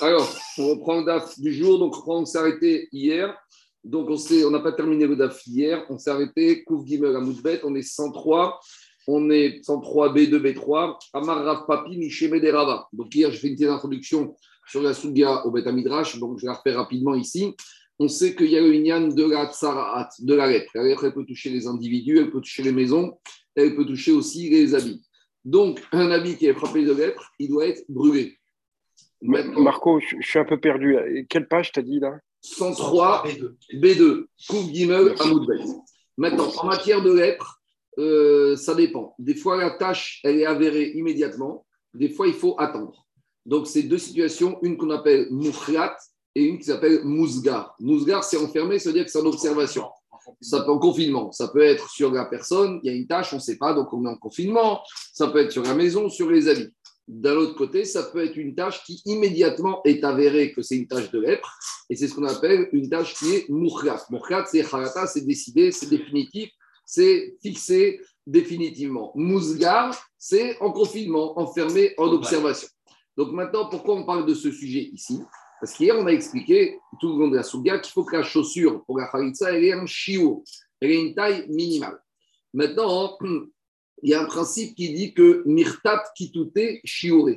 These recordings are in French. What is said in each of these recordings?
Alors, on reprend le DAF du jour. Donc, on s'est arrêté hier. Donc, on n'a pas terminé le DAF hier. On s'est arrêté. Kouf Gimel à. On est 103. On est 103 B2, B3. Amar Rav Papi, Misheme de Rava. Donc, hier, j'ai fait une petite introduction sur la Sugia au Beth Midrash. Donc, je la refaire rapidement ici. On sait qu'il y a le Inyan de la Tsaraat, de la lettre. La lettre, elle peut toucher les individus, elle peut toucher les maisons, elle peut toucher aussi les habits. Donc, un habit qui est frappé de lettre, il doit être brûlé. Marco, je, suis un peu perdu. Quelle page t'as dit là? 103 B2. B2. Kouf Gimel Amoudbet. Maintenant, en matière de lettres, euh, ça dépend. Des fois, la tâche, elle est avérée immédiatement. Des fois, il faut attendre. Donc, c'est deux situations, une qu'on appelle moufriat et une qui s'appelle mousgar. Mousgar, c'est enfermé, ça veut dire que c'est en observation. Ça peut en confinement. Ça peut être sur la personne, il y a une tâche, on ne sait pas, donc on est en confinement. Ça peut être sur la maison, sur les habits. D'un autre côté, ça peut être une tâche qui immédiatement est avérée que c'est une tâche de lèpre, et c'est ce qu'on appelle une tâche qui est moukhat. Moukhat, c'est harata, c'est décidé, c'est définitif, c'est fixé définitivement. Mousgar, c'est en confinement, enfermé en observation. Donc maintenant, pourquoi on parle de ce sujet ici? Parce qu'hier, on a expliqué, tout le long de la souga, qu'il faut que la chaussure pour la khalitsa, elle ait un chiot, elle ait une taille minimale. Maintenant, il y a un principe qui dit que mirtat kitute shiure.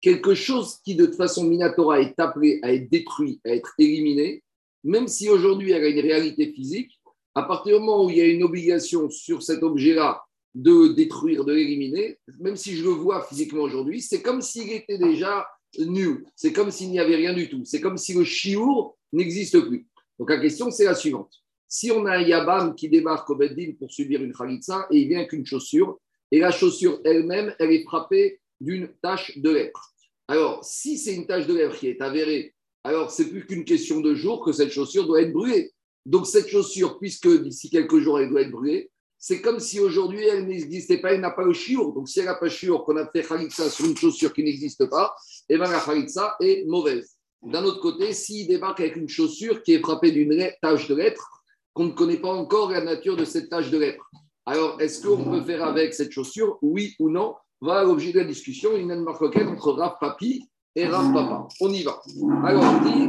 Quelque chose qui, de toute façon, Minatora est appelé à être détruit, à être éliminé, même si aujourd'hui elle a une réalité physique, à partir du moment où il y a une obligation sur cet objet-là de détruire, de l'éliminer, même si je le vois physiquement aujourd'hui, c'est comme s'il était déjà nu, c'est comme s'il n'y avait rien du tout, c'est comme si le chiour n'existe plus. Donc la question, c'est la suivante. Si on a un Yabam qui débarque au Beddin pour subir une Khalitsa et il vient qu'une chaussure, et la chaussure elle-même, elle est frappée d'une tache de lèpre. Alors, si c'est une tache de lèpre qui est avérée, alors c'est plus qu'une question de jour que cette chaussure doit être brûlée. Donc, cette chaussure, puisque d'ici quelques jours, elle doit être brûlée, c'est comme si aujourd'hui, elle n'existait pas, elle n'a pas le chiour. Donc, si elle n'a pas le chiour, qu'on a fait Khalitsa sur une chaussure qui n'existe pas, eh bien la Khalitsa est mauvaise. D'un autre côté, s'il débarque avec une chaussure qui est frappée d'une tache de lèpre, qu'on ne connaît pas encore la nature de cette tache de lèpre. Alors, est-ce qu'on peut faire avec cette chaussure, oui ou non? Voilà l'objet de la discussion. Une marque entre Rav Papi et Rav Papa. On y va. Alors, dit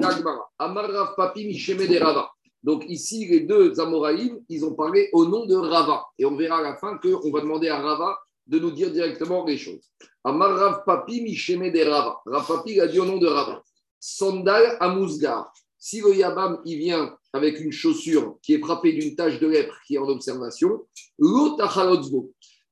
Amar Rav Papi Misheme de Rava. Donc, ici, les deux Amoraïm, ils ont parlé au nom de Rava. Et on verra à la fin qu'on va demander à Rava de nous dire directement les choses. Amar Rav Papi Misheme de Rava. Rav Papi a dit au nom de Rava. Sandal Amousgar. Si le Yabam, il vient avec une chaussure qui est frappée d'une tache de lèpre qui est en observation, l'autre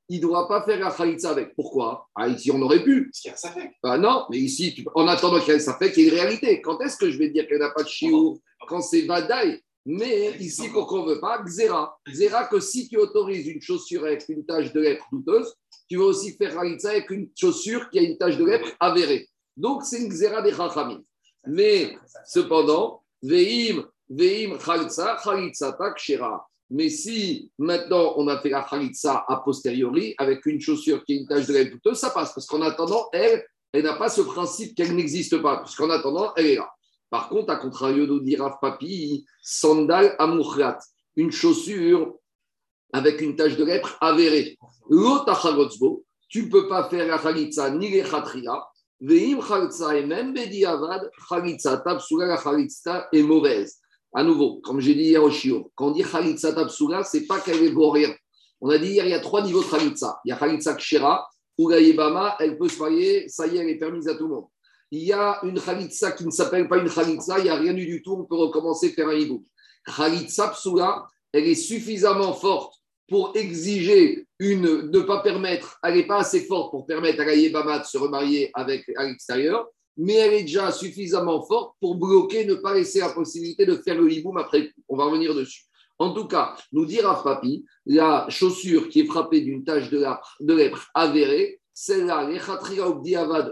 il ne doit pas faire la khalitza avec. Pourquoi? Ah, Ici, on aurait pu. Parce qu'il y a un ah, non, mais ici, en attendant qu'il y ait un safek, il y a une réalité. Quand est-ce que je vais dire qu'elle n'a pas de chiou? Quand c'est vadaï. Mais ici, qu'on ne veut pas, xéra. Xéra que si tu autorises une chaussure avec une tache de lèpre douteuse, tu vas aussi faire khalitza avec une chaussure qui a une tache de lèpre avérée. Donc, c'est une xéra des chachamim. Mais cependant, veim, veim khalitsa, khalitsa tak shira. Mais si maintenant on a fait la khalitsa a posteriori avec une chaussure qui est une tache de lèvres douteuse, ça passe. Parce qu'en attendant, elle, elle n'a pas ce principe qu'elle n'existe pas. Puisqu'en attendant, elle est là. Par contre, à contrario de dire Papi, sandal amukhrat, une chaussure avec une tache de lèpre avérée. L'otachalotzbo, tu ne peux pas faire la khalitsa ni les khatria, Veim et même Bediavad, Khalitsa Tabsura, la Khalitsa est mauvaise. À nouveau, comme j'ai dit hier au Shio, quand on dit Khalitsa Tabsura, ce n'est pas qu'elle est pour. On a dit hier, il y a trois niveaux de Khalitsa. Il y a Khalitsa la Yebama, elle peut se marier, ça y est, elle est permise à tout le monde. Il y a une Khalitsa qui ne s'appelle pas une Khalitsa, il n'y a rien du tout, on peut recommencer à faire un hibou. Khalitsa Psula, elle est suffisamment forte pour exiger une, ne pas permettre, elle n'est pas assez forte pour permettre à la de se remarier avec, à l'extérieur, mais elle est déjà suffisamment forte pour bloquer, ne pas laisser la possibilité de faire le hiboum après. On va revenir dessus. En tout cas, nous dira Papi, la chaussure qui est frappée d'une tache de, lèpre avérée, celle-là,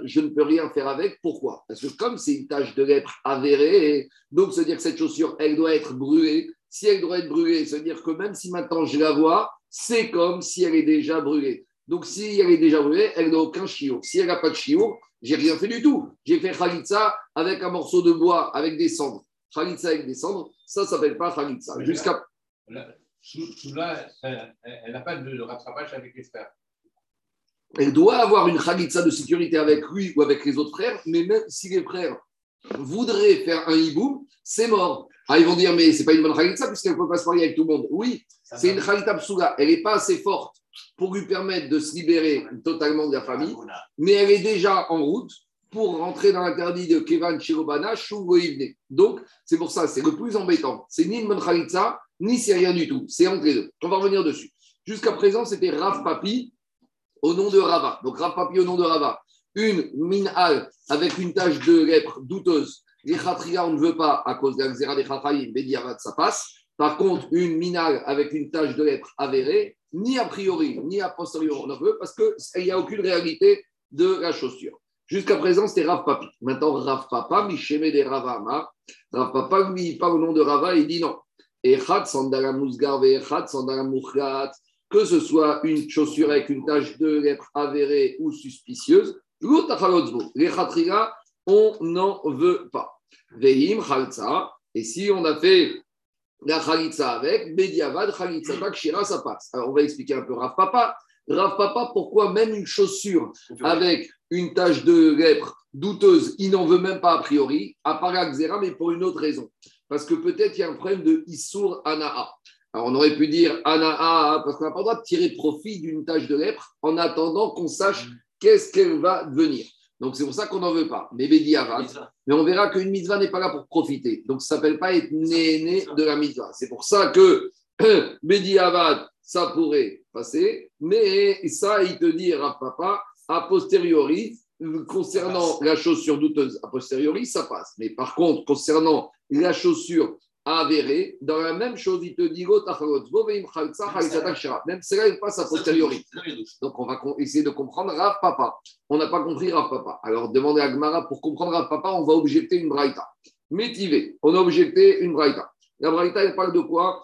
je ne peux rien faire avec. Pourquoi? Parce que comme c'est une tache de lèpre avérée, donc se dire que cette chaussure, elle doit être brûlée. Si elle doit être brûlée, se dire que même si maintenant je la vois, c'est comme si elle est déjà brûlée. Donc, si elle est déjà brûlée, elle n'a aucun chiot. Si elle n'a pas de chiot, j'ai rien fait du tout. J'ai fait khalitsa avec un morceau de bois, avec des cendres. Khalitsa avec des cendres, ça ne s'appelle pas khalitsa. Jusqu'à. Elle n'a pas de rattrapage avec les frères. Elle doit avoir une khalitsa de sécurité avec lui ou avec les autres frères, mais même si les frères voudrait faire un hiboum, c'est mort. Ah, ils vont dire, mais c'est pas une bonne Khalitsa puisqu'elle ne peut pas se marier avec tout le monde. Oui, c'est une Khalitsa Psouga. Elle n'est pas assez forte pour lui permettre de se libérer totalement de la famille, mais elle est déjà en route pour rentrer dans l'interdit de Kevan Chirobana, Shougoïvne. Donc, c'est pour ça, c'est le plus embêtant. C'est ni une bonne ni c'est rien du tout. C'est entre les deux. On va revenir dessus. Jusqu'à présent, c'était Rav Papi au nom de Rava. Donc, Rav Papi au nom de Rava. Une minhal avec une tache de lèpre douteuse. Les on ne veut pas à cause de la des Bediavat, ça passe. Par contre, une minhal avec une tache de lèpre avérée, ni a priori, ni a posteriori, on ne veut parce qu'il n'y a aucune réalité de la chaussure. Jusqu'à présent, c'était Rav Papi. Maintenant, Rav Papa, Misheme de Ravama. Rav Papa, lui, il parle au nom de Rava, il dit non. Echad que ce soit une chaussure avec une tache de lèpre avérée ou suspicieuse, les khatriga, on n'en veut pas. Veim khaltza, et si on a fait la avec, bediavad khalitza tak shira, ça passe. Alors on va expliquer un peu Rav Papa. Rav Papa, pourquoi même une chaussure avec une tache de lèpre douteuse, il n'en veut même pas a priori, à part la mais pour une autre raison. Parce que peut-être il y a un problème de Issour Anaa. Alors on aurait pu dire Anaa, parce qu'on n'a pas le droit de tirer profit d'une tâche de lèpre en attendant qu'on sache qu'est-ce qu'elle va devenir. Donc c'est pour ça qu'on n'en veut pas. Mais Mais on verra qu'une mitzvah n'est pas là pour profiter. Donc ça ne s'appelle pas être né, de la mitzvah. C'est pour ça que Bédi ça pourrait passer. Mais ça, il te dit, papa, a posteriori, concernant la chaussure douteuse, a posteriori, ça passe. Mais par contre, concernant la chaussure avérée, dans la même chose, il te dit même c'est là, il passe à posteriori. Donc, on va essayer de comprendre Rav Papa. On n'a pas compris Rav Papa. Alors, demandez à Gmara pour comprendre Rav Papa, on va objecter une braïta. Métivé, on a objecté une braïta. La braïta, elle parle de quoi?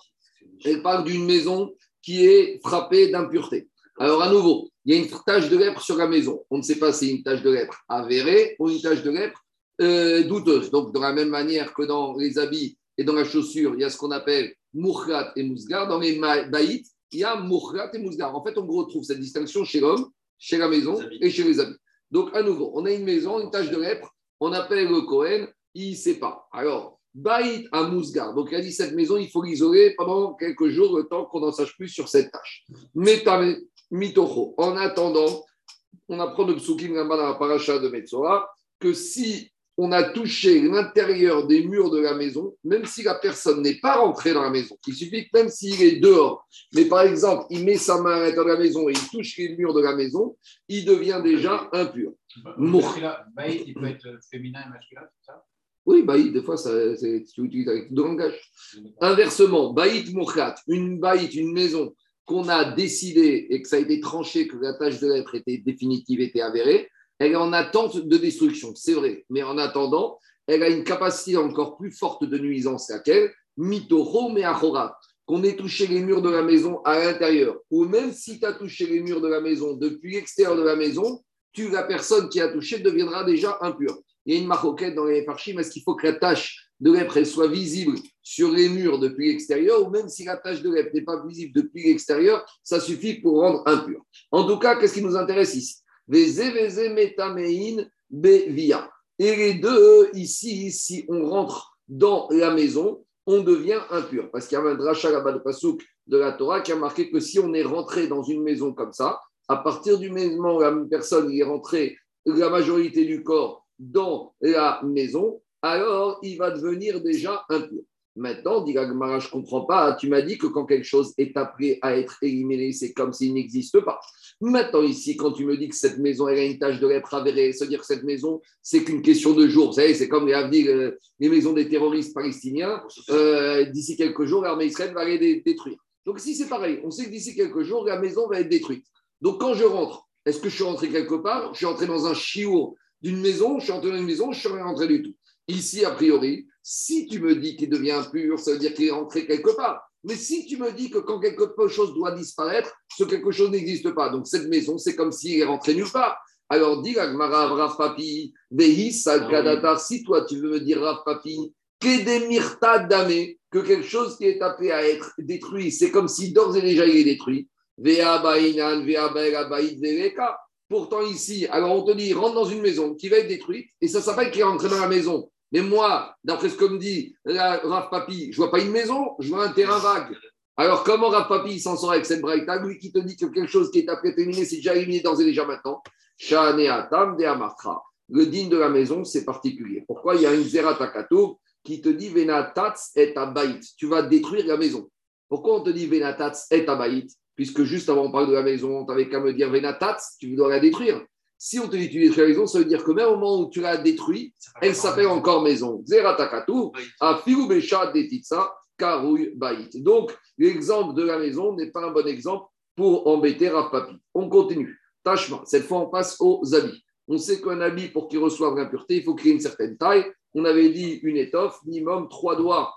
Elle parle d'une maison qui est frappée d'impureté. Alors, à nouveau, il y a une tache de lèpre sur la maison. On ne sait pas si c'est une tache de lèpre avérée ou une tache de lèpre euh, douteuse. Donc, de la même manière que dans les habits et dans la chaussure, il y a ce qu'on appelle moukhat et mousgar. Dans les baïts, il y a moukhat et mousgar. En fait, on retrouve cette distinction chez l'homme, chez la maison et chez les habits. Donc, à nouveau, on a une maison, une tache de lèpre, on appelle le Cohen, il ne sait pas. Alors, Baït à Mousgar. Donc, il a dit cette maison, il faut l'isoler pendant quelques jours, le temps qu'on n'en sache plus sur cette tâche. Mitocho. En attendant, on apprend de Psukim dans la paracha de Metzora que si on a touché l'intérieur des murs de la maison, même si la personne n'est pas rentrée dans la maison, il suffit que même s'il est dehors, mais par exemple, il met sa main à l'intérieur de la maison et il touche les murs de la maison, il devient déjà impur. Baït, il peut être féminin et masculin, c'est ça? Oui, baït, des fois, c'est, tu utilises avec deux langages. Inversement, baït mouchat, une baït, une maison qu'on a décidé et que ça a été tranché, que la tâche de lettre était définitive, était avérée, elle est en attente de destruction, c'est vrai. Mais en attendant, elle a une capacité encore plus forte de nuisance laquelle Mitoro meachora, qu'on ait touché les murs de la maison à l'intérieur, ou même si tu as touché les murs de la maison depuis l'extérieur de la maison, tu, la personne qui a touché deviendra déjà impure. Il y a une maroquette dans les parchim, est-ce qu'il faut que la tâche de lèpre soit visible sur les murs depuis l'extérieur, ou même si la tache de lèpre n'est pas visible depuis l'extérieur, ça suffit pour rendre impur? En tout cas, qu'est-ce qui nous intéresse ici? Bevia. Et les deux, ici, si on rentre dans la maison, on devient impur. Parce qu'il y a un dracha là-bas de Pasouk de la Torah qui a marqué que si on est rentré dans une maison comme ça, à partir du moment où la personne est rentrée, la majorité du corps dans la maison, alors il va devenir déjà impur. Maintenant, dit Gagmara, je ne comprends pas, tu m'as dit que quand quelque chose est appelé à être éliminé, c'est comme s'il n'existe pas. Maintenant, ici, quand tu me dis que cette maison elle a une tâche de lèpre avérée, se dire que cette maison, c'est qu'une question de jours. Vous savez, c'est comme les, euh, les maisons des terroristes palestiniens. Euh, d'ici quelques jours, l'armée israélienne va les détruire. Donc, si c'est pareil, on sait que d'ici quelques jours, la maison va être détruite. Donc, quand je rentre, est-ce que je suis rentré quelque part? Je suis entré dans un chiour d'une maison, je suis entré dans une maison, je suis rentré du tout. Ici, a priori, si tu me dis qu'il devient impur, ça veut dire qu'il est rentré quelque part. Mais si tu me dis que quand quelque chose doit disparaître, ce quelque chose n'existe pas. Donc cette maison, c'est comme s'il est rentré nulle part. Alors dis Gmara, Rav Papi, ah si toi tu veux me dire Rav Papi, que damé, que quelque chose qui est appelé à être détruit, c'est comme si d'ores et déjà il est détruit. Pourtant ici, alors on te dit, rentre dans une maison qui va être détruite, et ça s'appelle qu'il est rentré dans la maison. Mais moi, d'après ce que me dit Rav Papi, je vois pas une maison, je vois un terrain vague. Alors, comment Rav Papi s'en sort avec cette braïta? Lui qui te dit que quelque chose qui est après terminé, c'est déjà éliminé dans et déjà maintenant. De Amatra. Le digne de la maison, c'est particulier. Pourquoi? Il y a une Zeratakato qui te dit Venatats et Abaït. Tu vas détruire la maison. Pourquoi on te dit Venatats et Abaït? Puisque juste avant, on parle de la maison, tu n'avais qu'à me dire Venatats, tu dois la détruire. Si on te dit tu détruis la maison, ça veut dire que même au moment où tu l'as détruite, elle s'appelle encore maison. Zeratakatu, Besha Detitsa, Baït. Donc, l'exemple de la maison n'est pas un bon exemple pour embêter Rav Papi. On continue. Tachement. Cette fois, on passe aux habits. On sait qu'un habit, pour qu'il reçoive l'impureté, il faut ait une certaine taille. On avait dit une étoffe, minimum trois doigts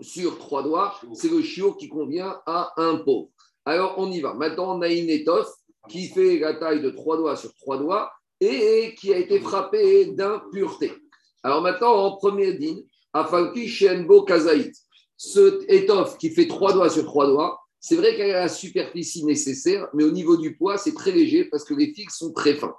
sur trois doigts. C'est le chiot qui convient à un pauvre. Alors, on y va. Maintenant, on a une étoffe qui fait la taille de trois doigts sur trois doigts et qui a été frappé d'impureté. Alors maintenant, en premier din, Afalki Shenbo Kazaït, ce étoffe qui fait trois doigts sur trois doigts, c'est vrai qu'elle a la superficie nécessaire, mais au niveau du poids, c'est très léger parce que les fils sont très fins.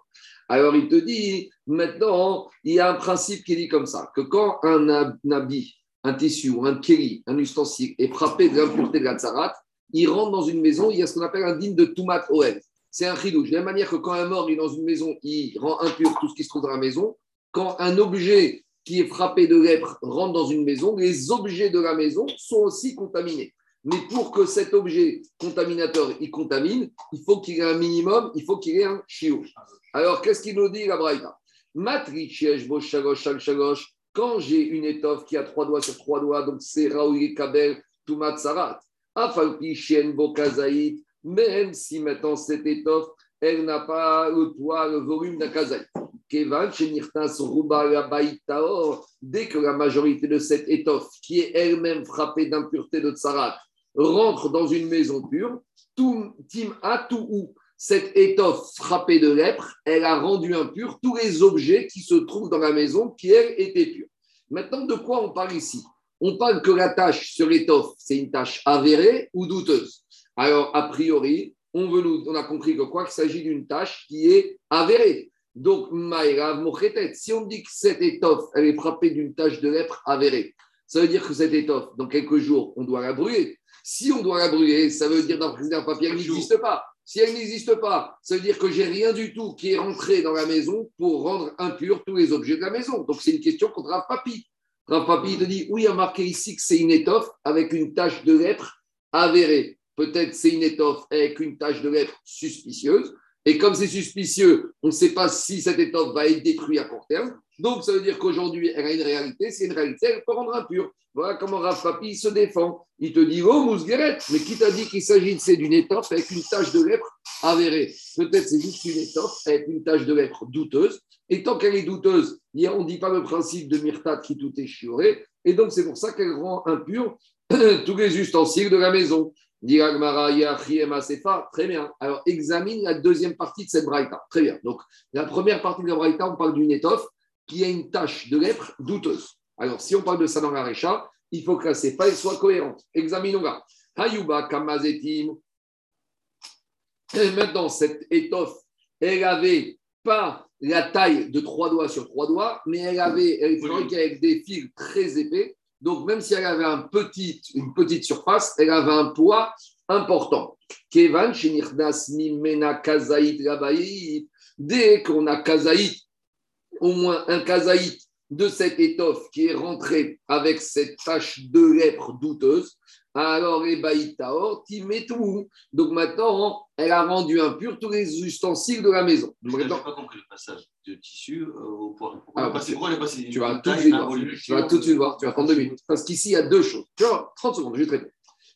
Alors il te dit, maintenant, il y a un principe qui dit comme ça, que quand un habit, un tissu ou un kéli, un ustensile est frappé de l'impureté de la tsarat, il rentre dans une maison, il y a ce qu'on appelle un din de Tumat Oel c'est un chidouche. De la même manière que quand un mort est dans une maison, il rend impur tout ce qui se trouve dans la maison. Quand un objet qui est frappé de lèpre rentre dans une maison, les objets de la maison sont aussi contaminés. Mais pour que cet objet contaminateur il contamine, il faut qu'il ait un minimum, il faut qu'il ait un chiot. Alors, qu'est-ce qu'il nous dit la Braïta? Quand j'ai une étoffe qui a trois doigts sur trois doigts, donc c'est Raoui Kabel, Tumat Sarat, Afalpi Shien Bokazaït, même si maintenant cette étoffe, elle n'a pas le poids, le volume d'un kazaï. Dès que la majorité de cette étoffe, qui est elle-même frappée d'impureté de tsarat, rentre dans une maison pure, tim ou cette étoffe frappée de lèpre, elle a rendu impur tous les objets qui se trouvent dans la maison qui, elle, étaient purs. Maintenant, de quoi on parle ici? On parle que la tâche sur l'étoffe, c'est une tâche avérée ou douteuse? Alors, a priori, on, veut on a compris que quoi qu'il s'agit d'une tâche qui est avérée. Donc, Maïrav Mochetet, si on dit que cette étoffe, elle est frappée d'une tâche de lèpre avérée, ça veut dire que cette étoffe, dans quelques jours, on doit la brûler. Si on doit la brûler, ça veut dire dans le papier, elle n'existe pas. Si elle n'existe pas, ça veut dire que j'ai rien du tout qui est rentré dans la maison pour rendre impurs tous les objets de la maison. Donc, c'est une question contre Rav Papi. Rav Papi te dit, oui, il y a marqué ici que c'est une étoffe avec une tâche de lèpre avérée. Peut-être c'est une étoffe avec une tache de lettres suspicieuse. Et comme c'est suspicieux, on ne sait pas si cette étoffe va être détruite à court terme. Donc, ça veut dire qu'aujourd'hui, elle a une réalité. C'est une réalité, elle peut rendre impure. Voilà comment Rav Papi se défend. Il te dit, oh, Mousgueret, mais qui t'a dit qu'il s'agissait d'une étoffe avec une tache de lèpre avérée? Peut-être c'est juste une étoffe avec une tache de lèpre douteuse. Et tant qu'elle est douteuse, on ne dit pas le principe de Myrtat qui tout est chioré. Et donc, c'est pour ça qu'elle rend impure tous les ustensiles de la maison. Très bien. Alors, examine la deuxième partie de cette braïta. Très bien. Donc, la première partie de la braïta, on parle d'une étoffe qui a une tache de lèpre douteuse. Alors, si on parle de ça dans la récha, il faut que la séfa soit cohérente. Examinons-la. Hayuba kamazetim. Et maintenant, cette étoffe, elle avait pas la taille de trois doigts sur trois doigts, mais elle avait, elle était avec des fils très épais donc, même si elle avait une petite surface, elle avait un poids important. Dès qu'on a kazaït, au moins un kazaït de cette étoffe qui est rentré avec cette tache de lèpre douteuse, alors Ebaïtaor, tout. Donc maintenant, elle a rendu impur tous les ustensiles de la maison. Je n'ai pas compris le passage de tissu euh, au poids. Pourquoi, elle est passée Tu vas tout de suite voir. Tu vas tout de suite voir. Tu vas prendre deux minutes. Parce qu'ici, il y a deux choses. Tu vois, 30 secondes, je vais te répondre.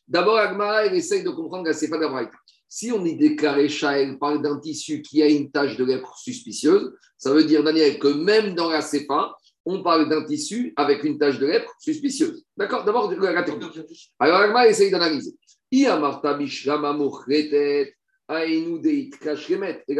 D'abord, Agmara, elle essaye de comprendre la pas d'Abraïta. Si on y déclaré elle parle d'un tissu qui a une tache de lèpre suspicieuse, ça veut dire, Daniel, que même dans la CEPA, on parle d'un tissu avec une tache de lèpre suspicieuse. D'accord? D'abord, la technique. Alors, Agma essaye d'analyser. Et là,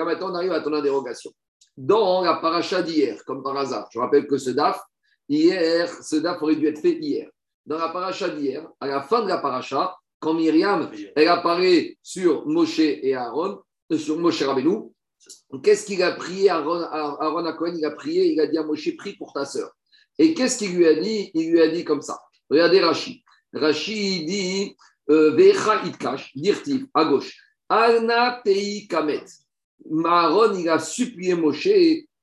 maintenant, on arrive à ton interrogation. Dans la paracha d'hier, comme par hasard, je rappelle que ce DAF, hier, ce DAF aurait dû être fait hier. Dans la paracha d'hier, à la fin de la paracha, quand Myriam, elle apparaît sur Moshe et Aaron, euh, sur Moshe Rabbeinu, Qu'est-ce qu'il a prié? Aaron, Aaron à Cohen Il a prié, il a dit à Moshe, prie pour ta sœur. Et qu'est-ce qu'il lui a dit? Il lui a dit comme ça. Regardez Rachid. Rachid dit euh, Vecha itkash, dirtiv, à gauche. Alna tei kamet. Aaron, il a supplié Moshe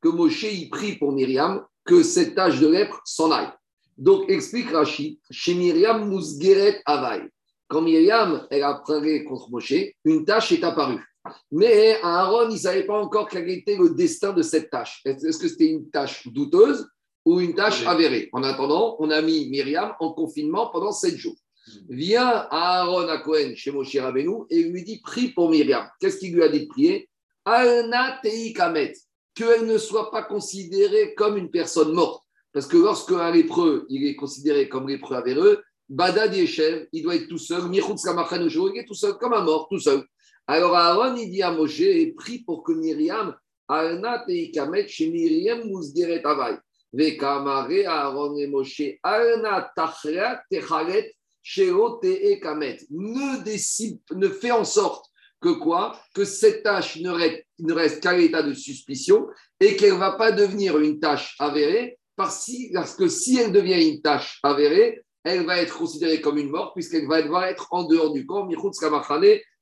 que Moshe y prie pour Myriam que cette tache de lèpre s'en aille. Donc, explique Rachid, chez Myriam Mousgeret Avaï. Quand Myriam, elle a parlé contre Moshe, une tâche est apparue. Mais Aaron, il ne savait pas encore quel était le destin de cette tâche. Est-ce que c'était une tâche douteuse ou une tâche avérée? En attendant, on a mis Myriam en confinement pendant sept jours. Vient Aaron à Cohen chez Moshe Rabbeinu et lui dit prie pour Myriam. Qu'est-ce qu'il lui a dit de prier? Alna Tei Kamet, qu'elle ne soit pas considérée comme une personne morte. Parce que lorsque un lépreux, il est considéré comme lépreux avéreux, Badad Yeshev, il doit être tout seul, Michutz il est tout seul, comme un mort, tout seul. Alors Aaron, il dit à Moshe, prie pour que Myriam, Alna Tei Kamet, chez Myriam Mousgeret Avai. Vekamare Aaron et Moshe, Alna Tachra Techaret, ne décide, ne fait en sorte que quoi? Que cette tâche ne reste, ne reste qu'à l'état de suspicion et qu'elle ne va pas devenir une tâche avérée parce, que si elle devient une tâche avérée, elle va être considérée comme une mort puisqu'elle va devoir être en dehors du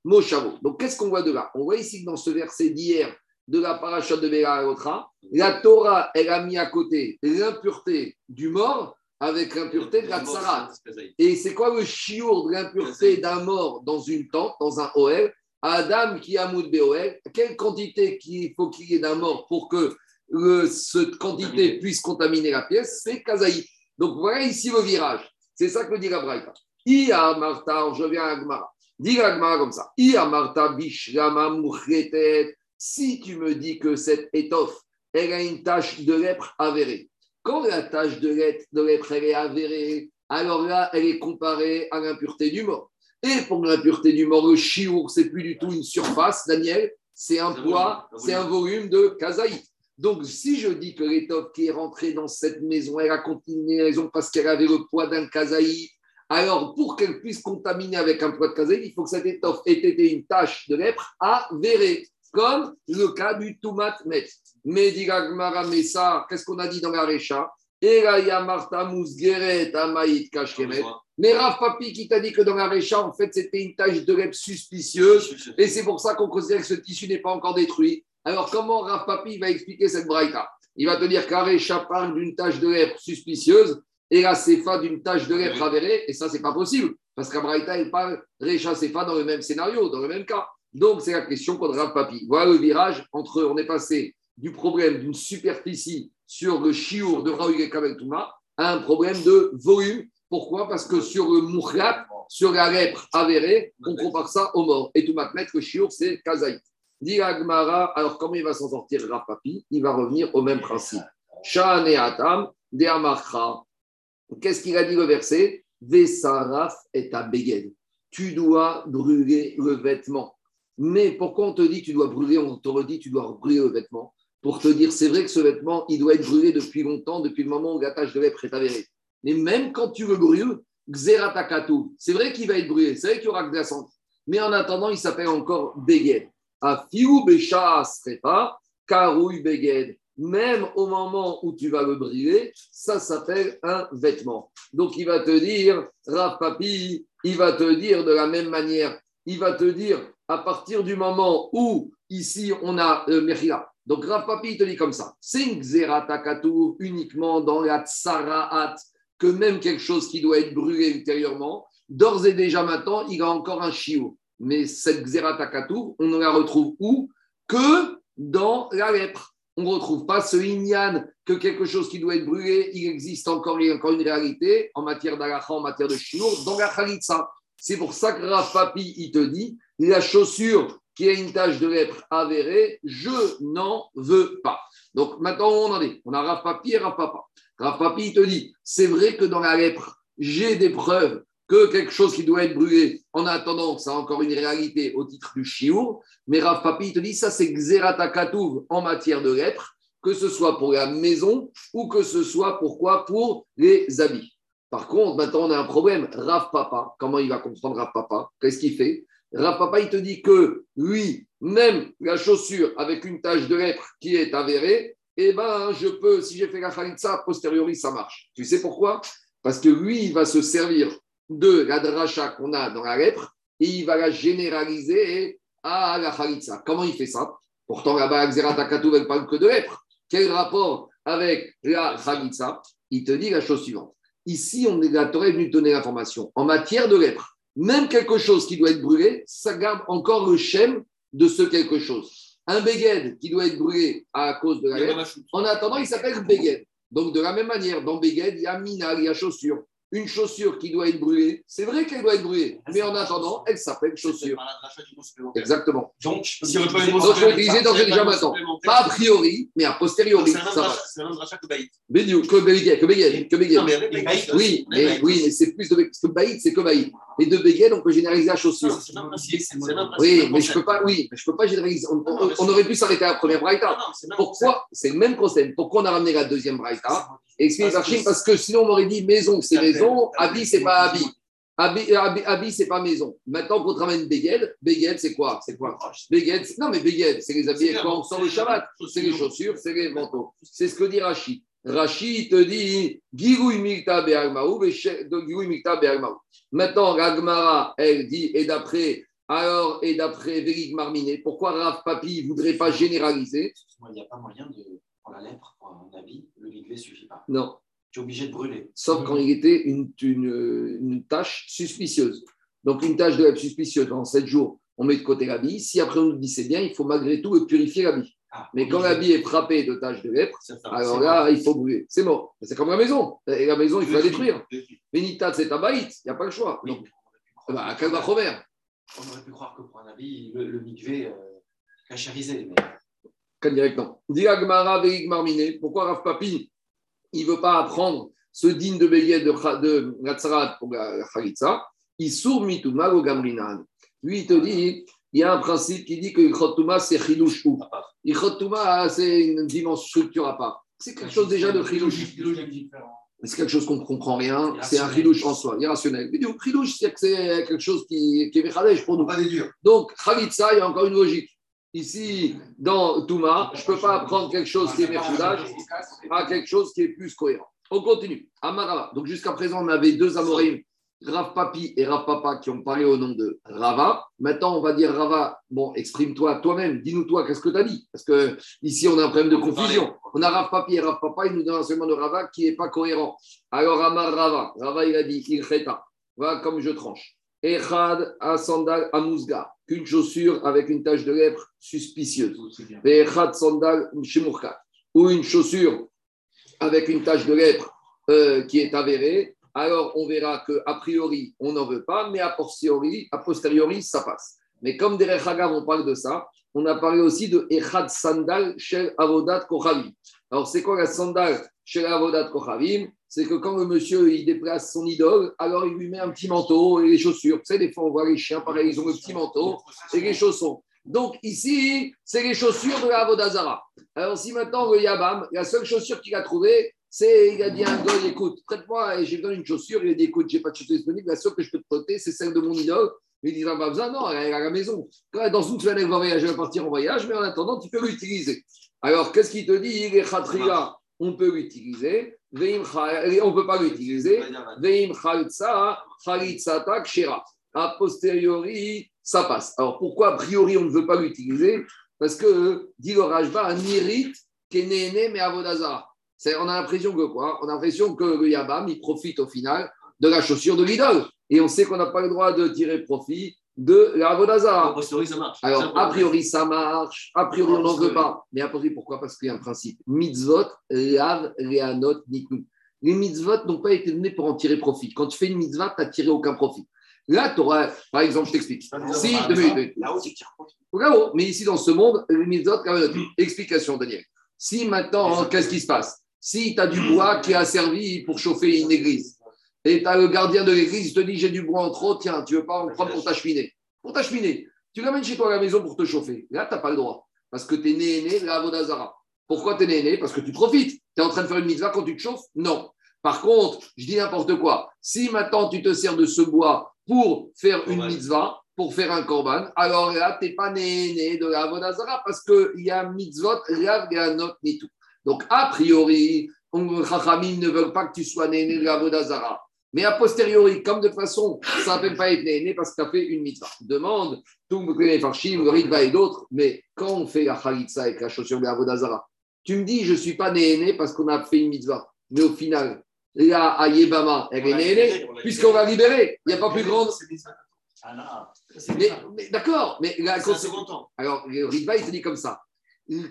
camp. Donc qu'est-ce qu'on voit de là? On voit ici que dans ce verset d'hier de la paracha de Béla la Torah, elle a mis à côté l'impureté du mort avec l'impureté de la tsarat. Et c'est quoi le chiour de l'impureté d'un mort dans une tente, dans un OL Adam qui a BOL, quelle quantité qu'il faut qu'il y ait d'un mort pour que cette quantité puisse contaminer la pièce? C'est kazaï. Donc voilà ici le virage. C'est ça que dit la Braïta. Ia Martha, je viens à Agmara. Dis comme ça. Si tu me dis que cette étoffe, elle a une tache de lèpre avérée, quand la tâche de l'être est avérée, alors là, elle est comparée à l'impureté du mort. Et pour l'impureté du mort, le chiour, c'est plus du tout une surface, Daniel, c'est un poids, c'est un volume de kazaït. Donc, si je dis que l'étoffe qui est rentrée dans cette maison, elle a raison parce qu'elle avait le poids d'un kazaït, alors pour qu'elle puisse contaminer avec un poids de il faut que cette étoffe ait été une tâche de lèpre avérée, comme le cas du Toumat Met. Mais dit mais ça, qu'est-ce qu'on a dit dans la Récha? Mais Rav Papi qui t'a dit que dans la Récha, en fait, c'était une tache de lèpre suspicieuse, et c'est pour ça qu'on considère que ce tissu n'est pas encore détruit. Alors, comment Rav Papi va expliquer cette braïta? Il va te dire Récha parle d'une tache de lèpre suspicieuse, et la Sefa d'une tache de lèpre avérée, et ça, c'est pas possible, parce qu'à braïta, il parle Récha Sefa dans le même scénario, dans le même cas. Donc, c'est la question contre Rav Papi. Voilà le virage entre, on est passé du problème d'une superficie sur le chiour de Raoul et Touma à un problème de volume. Pourquoi? Parce que sur le mouchlat, sur la lèpre avérée, on compare ça au mort. Et tout mettre le chiour, c'est kazaït. Dit Agmara, alors comment il va s'en sortir Rapapi? Il va revenir au même principe. et Atam, Qu'est-ce qu'il a dit le verset? Vesaraf est à Beged. Tu dois brûler le vêtement. Mais pourquoi on te dit tu dois brûler On te redit tu dois brûler le vêtement? Pour te dire, c'est vrai que ce vêtement, il doit être brûlé depuis longtemps, depuis le moment où la tâche de lèpre. Mais même quand tu brûles, Xeratakatu, c'est vrai qu'il va être brûlé, c'est vrai qu'il y aura glaçante. Mais en attendant, il s'appelle encore Beged. Afiou Besha pas Karouy Beged. Même au moment où tu vas le brûler, ça s'appelle un vêtement. Donc il va te dire, Rav Papi, il va te dire de la même manière, il va te dire à partir du moment où ici on a euh, donc Rav Papi te dit comme ça, c'est uniquement dans la tsaraat, que même quelque chose qui doit être brûlé ultérieurement, d'ores et déjà maintenant, il a encore un chiot. Mais cette xeratakatu, on la retrouve où? Que dans la lèpre. On ne retrouve pas ce inyan que quelque chose qui doit être brûlé, il existe encore, il y a encore une réalité en matière d'alacha, en matière de chiour, dans la khalitsa. C'est pour ça que Rav Papi, il te dit, la chaussure qui a une tâche de lèpre avérée, je n'en veux pas. Donc maintenant, on en est. On a Rav Papi et Rav Papa. Rav Papi il te dit, c'est vrai que dans la lèpre, j'ai des preuves que quelque chose qui doit être brûlé, en attendant, ça a encore une réalité au titre du chiour. Mais Rav Papi te dit, ça c'est Xeratakatouv en matière de lèpre, que ce soit pour la maison ou que ce soit pourquoi pour les habits. Par contre, maintenant on a un problème. Rav Papa, comment il va comprendre Rav Papa? Qu'est-ce qu'il fait? Papa, il te dit que lui, même la chaussure avec une tache de lèpre qui est avérée, eh ben, je peux, si j'ai fait la Khalitsa, posteriori, ça marche. Tu sais pourquoi? Parce que lui, il va se servir de la dracha qu'on a dans la lèpre et il va la généraliser à la Khalitsa. Comment il fait ça? Pourtant, là-bas, Xerat Akatou, elle parle que de lèpre. Quel rapport avec la Khalitsa Il te dit la chose suivante. Ici, on est, la Torah est venue donner l'information. En matière de lèpre, même quelque chose qui doit être brûlé, ça garde encore le schème de ce quelque chose. Un beged qui doit être brûlé à cause de la lèpre, en attendant, il s'appelle beged. Donc, de la même manière, dans beged, il y a minal, il y a chaussure une chaussure qui doit être brûlée, c'est vrai qu'elle doit être brûlée, mais en attendant, elle s'appelle chaussure. Exactement. Donc, si on peut utiliser dans déjà maintenant. Pas a priori, mais a posteriori. C'est un rachat que baït. Que baït, que baït. Oui, mais, oui, mais c'est plus de parce que baït, c'est que baït. Et de baguette, on peut généraliser la chaussure. Oui, mais je peux pas, oui, je peux pas généraliser. On, aurait pu s'arrêter à la première braïta. Pourquoi C'est le même concept. Pourquoi on a ramené la deuxième braïta Explique parce que sinon on m'aurait dit maison, c'est maison, habit, c'est pas habit. Habit, habit, c'est pas maison. Maintenant, qu'on te ramène Beged, Beged, c'est quoi C'est quoi Beged, non, mais Beged, c'est les habits quand on sort le Shabbat. C'est les chaussures, c'est les manteaux. C'est ce que dit Rachid. Rachid te dit Mikta Maintenant, Ragmara, elle dit, et d'après, alors, et d'après Vérig Marminé, pourquoi Rav Papi ne voudrait pas généraliser? Il n'y a pas moyen de, pour la lèpre, pour un habit, le ne suffit pas. Non. Tu es obligé de brûler. Sauf quand il était une, une, une tâche suspicieuse. Donc, une tâche de lèpre suspicieuse, dans 7 jours, on met de côté l'habit. Si après on nous dit c'est bien, il faut malgré tout purifier l'habit. Ah, Mais quand l'habit est frappé de taches de lèpre, alors là, il faut brûler. C'est mort. C'est comme la maison. Et la maison, il faut la détruire. Bénitat, c'est un baït. Il n'y a pas le choix. Donc, bah, On aurait pu croire que pour un habit, le, le mikvé euh, cacharisé. Mais... directement. Diagmara Marminé. Pourquoi Rav Papi, il ne veut pas apprendre ce digne de Béguet de, de Natsarat pour la Khalitsa? Il sourd mituma au Gamrinan. Lui, il te dit il y a un principe qui dit que Ichotuma, c'est Chilouch ou. C'est une dimension structure à part. C'est quelque chose déjà de Chilouch. C'est quelque chose qu'on ne comprend rien. C'est un Chilouch en soi, irrationnel. Mais du Chilouch, c'est quelque chose qui, qui est Mechadej pour nous. Donc, Khalitsa, il y a encore une logique. Ici, dans Touma, je ne peux pas apprendre quelque chose qui est Mechadej à quelque chose qui est plus cohérent. On continue. Amarava. Donc, jusqu'à présent, on avait deux Amorim Rav Papi et Rav Papa qui ont parlé au nom de Rava. Maintenant, on va dire Rava, bon, exprime-toi toi-même, dis-nous toi, qu'est-ce que tu as dit? Parce que ici, on a un problème de confusion. On a Rav Papi et Rav Papa, ils nous donnent un segment de Rava qui n'est pas cohérent. Alors, Amar Rava, Rava, il a dit, il cheta. Voilà comme je tranche. Echad a sandal amouzga, qu'une chaussure avec une tache de lèpre suspicieuse. Echad sandal shemurka, ou une chaussure avec une tache de lèpre euh, qui est avérée alors on verra qu'a priori, on n'en veut pas, mais a posteriori, a posteriori, ça passe. Mais comme derrière Hagav, on parle de ça, on a parlé aussi de Echad Sandal chez Avodat Kochavim. Alors, c'est quoi la sandal chez Avodat Kochavim? C'est que quand le monsieur il déplace son idole, alors il lui met un petit manteau et les chaussures. Tu sais, des fois, on voit les chiens, pareil, ils ont le petit manteau et les chaussons. Donc, ici, c'est les chaussures de la Avodazara. Alors, si maintenant, le Yabam, la seule chaussure qu'il a trouvée, c'est, il a dit à un gars, écoute, prête-moi et j'ai besoin d'une chaussure. Il a dit, écoute, j'ai pas de chaussure disponible, la seule que je peux te prêter, c'est celle de mon idole. Il dit, pas besoin, non, elle est à la maison. Quand dans une semaine, elle va voyager, elle va partir en voyage, mais en attendant, tu peux l'utiliser. Alors, qu'est-ce qu'il te dit? Il est khatria, on peut l'utiliser. On ne peut pas l'utiliser. Veim. A posteriori, ça passe. Alors, pourquoi a priori on ne veut pas l'utiliser? Parce que, dit le Rajba, un irite né, mais avodazara on a l'impression que quoi? On a l'impression que le Yabam, il profite au final de la chaussure de l'idole. Et on sait qu'on n'a pas le droit de tirer profit de la Vodazara. Alors, a priori, ça marche. A priori, on n'en veut pas. Mais a priori, pourquoi? Parce qu'il y a un principe. Mitzvot, lav, reanot, niknu. Les mitzvot n'ont pas été donnés pour en tirer profit. Quand tu fais une mitzvah, tu n'as tiré aucun profit. Là, tu auras, par exemple, je t'explique. Si, Là-haut, tu tires profit. Là-haut, mais ici, dans ce monde, les mitzvot, explication, Daniel. Si maintenant, qu'est-ce qui se passe? Si tu as du bois qui a servi pour chauffer une église, et tu as le gardien de l'église, il te dit j'ai du bois en trop, tiens, tu veux pas en prendre pour ta cheminée Pour ta cheminée. Tu l'amènes chez toi à la maison pour te chauffer. Là, tu n'as pas le droit. Parce que tu es né, né, la Avodazara. Pourquoi tu es né, né Parce que tu profites. Tu es en train de faire une mitzvah quand tu te chauffes? Non. Par contre, je dis n'importe quoi. Si maintenant tu te sers de ce bois pour faire une mitzvah, pour faire un korban, alors là, tu n'es pas né, né de la Avodazara parce qu'il y a mitzvot, lav, ni tout. Donc, a priori, on- Chachamim ne veulent pas que tu sois né de la Vodazara. Mais a posteriori, comme de toute façon, ça ne s'appelle pas être né parce que tu as fait une mitzvah. Demande, tout le farshim, le ritva et d'autres, mais quand on fait la chalitza avec la chaussure de la Vodazara, tu me dis, je ne suis pas né parce qu'on a fait une mitzvah. Mais au final, là, à Yébama, elle est née puisqu'on va libérer. Il n'y a pas plus grande. Ah non, Mais, mais d'accord, mais la temps. alors, le Ritva, il te dit comme ça.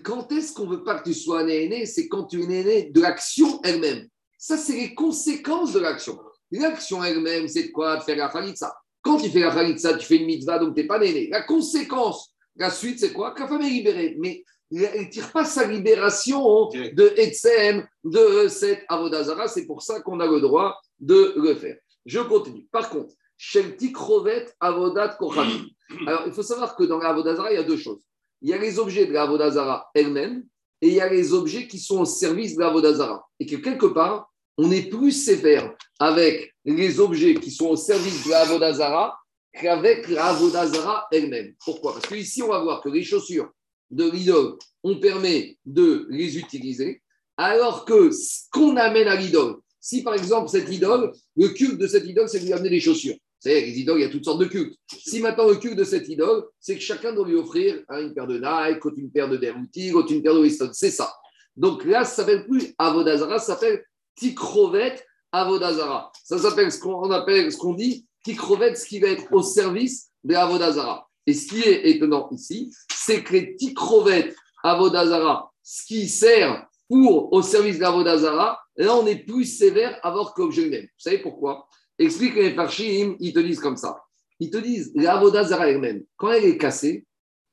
Quand est-ce qu'on ne veut pas que tu sois né C'est quand tu es né de l'action elle-même. Ça, c'est les conséquences de l'action. L'action elle-même, c'est de quoi De faire la khalitsa. Quand tu fais la khalitsa, tu fais une mitzvah, donc tu n'es pas né. La conséquence, la suite, c'est quoi? Que la femme est libérée. Mais elle ne tire pas sa libération Direct. de Etsem, de cette Avodazara. C'est pour ça qu'on a le droit de le faire. Je continue. Par contre, Shelti Krovet Avodat Kochavim. Alors, il faut savoir que dans la Avodazara, il y a deux choses. Il y a les objets de la Avodazara elle-même et il y a les objets qui sont au service de la Avodazara. Et que quelque part, on est plus sévère avec les objets qui sont au service de la Avodazara qu'avec la Avodazara elle-même. Pourquoi? Parce qu'ici, on va voir que les chaussures de l'idole, on permet de les utiliser, alors que ce qu'on amène à l'idole, si par exemple cette idole, le culte de cette idole, c'est de lui amener des chaussures. Savez, les idoles, il y a toutes sortes de cultes. Si maintenant le culte de cette idole, c'est que chacun doit lui offrir hein, une paire de Nike, autre une paire de Derouti, autre une paire de Winston. C'est ça. Donc là, ça s'appelle plus Avodazara, ça s'appelle Tikrovet Avodazara. Ça s'appelle ce qu'on appelle, ce qu'on dit, Tikrovet, ce qui va être au service de Avodazara. Et ce qui est étonnant ici, c'est que les Tikrovet Avodazara, ce qui sert pour au service de l'Avodazara, là, on est plus sévère à voir qu'objet lui-même. Vous savez pourquoi? Explique les Farshim, ils te disent comme ça. Ils te disent, l'Avodazara elle-même, quand elle est cassée,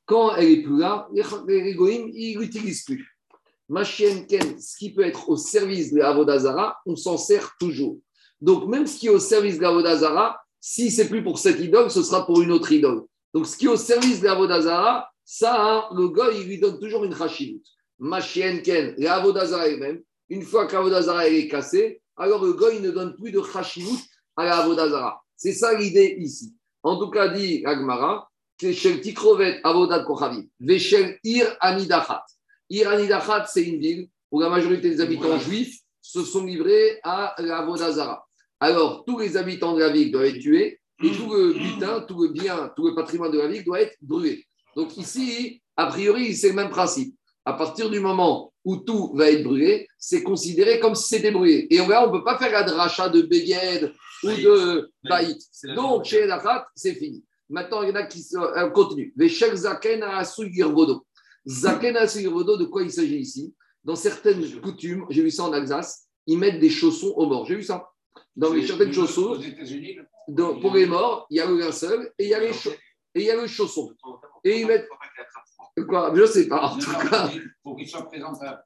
quand elle est plus là, les Goïm, ils ne l'utilisent plus. Machien Ken, ce qui peut être au service de l'Avodazara, on s'en sert toujours. Donc, même ce qui est au service de l'Avodazara, si c'est plus pour cette idole, ce sera pour une autre idole. Donc, ce qui est au service de l'Avodazara, ça, hein, le gars, il lui donne toujours une rachidut. Machien Ken, l'Avodazara elle-même, une fois que elle est cassée, alors le gars, il ne donne plus de rachidut à la Avodazara. C'est ça l'idée ici. En tout cas, dit Agmara, Shel Tikrovet Avodat Kochavim, Veshel Ir Anidachat. Ir Anidachat, c'est une ville où la majorité des habitants juifs se sont livrés à la Avodazara. Alors, tous les habitants de la ville doivent être tués et tout le butin, tout le bien, tout le patrimoine de la ville doit être brûlé. Donc ici, a priori, c'est le même principe. À partir du moment où tout va être brûlé, c'est considéré comme si c'était brûlé. Et là, on ne peut pas faire la dracha de Beged ou de Baït. C'est la Donc, chez Elachat, c'est fini. Maintenant, il y en a qui euh, continue. Veshel Zaken Asu Girvodo. Zaken Asu Girvodo, de quoi il s'agit ici? Dans certaines coutumes, j'ai vu ça en Alsace, ils mettent des chaussons aux morts. J'ai vu ça. Dans les certaines chaussons, dans- pour les morts, il y a le linceul et il y a les et il y a le chausson. Et ils mettent- Quoi? Je ne sais pas. En tout cas, Pour qu'ils soient présentables.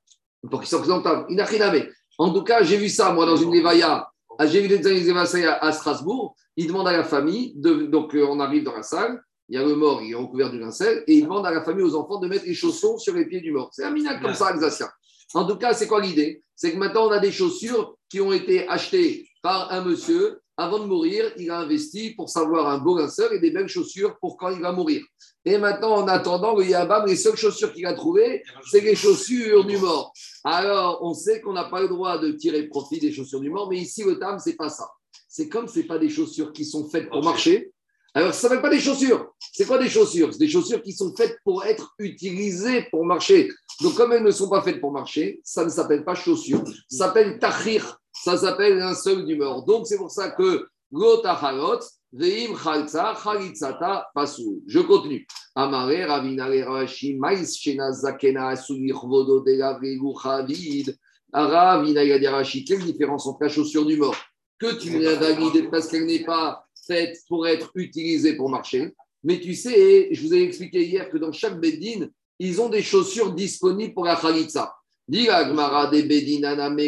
pour qu'ils soient présentables. Il n'a rien à. En tout cas, j'ai vu ça, moi, dans une Levaya. J'ai vu des Levaya à Strasbourg. Il demande à la famille, de, donc euh, on arrive dans la salle, il y a le mort, il est recouvert du linceul, et il demande à la famille, aux enfants, de mettre les chaussons sur les pieds du mort. C'est un minac comme ça, alsacien. En tout cas, c'est quoi l'idée? C'est que maintenant, on a des chaussures qui ont été achetées par un monsieur. Avant de mourir, il a investi pour savoir un beau linceul et des belles chaussures pour quand il va mourir. Et maintenant, en attendant, le Yabam, les seules chaussures qu'il a trouvées, c'est les chaussures du mort. Alors, on sait qu'on n'a pas le droit de tirer profit des chaussures du mort, mais ici, le tam, c'est pas ça. C'est comme ce pas des chaussures qui sont faites pour marcher. Alors, ça ne s'appelle pas des chaussures. C'est quoi des chaussures? C'est des chaussures qui sont faites pour être utilisées pour marcher. Donc, comme elles ne sont pas faites pour marcher, ça ne s'appelle pas chaussures. Ça s'appelle tahrir. Ça s'appelle un seul du mort. Donc, c'est pour ça que l'otaharot, veim chalza, chalitzata, pasu. Je continue. Amare Ravinare Rashi Mais Shena Zakena Asuli Chvodo de la Vregu Chavid. Ravina il y a des Rashi. Quelle différence entre la chaussure du mort que tu viens valider parce qu'elle n'est pas faite pour être utilisée pour marcher. Mais tu sais, je vous ai expliqué hier que dans chaque Bedin, ils ont des chaussures disponibles pour la Khalitsa. Dit la Gemara des Bedin Aname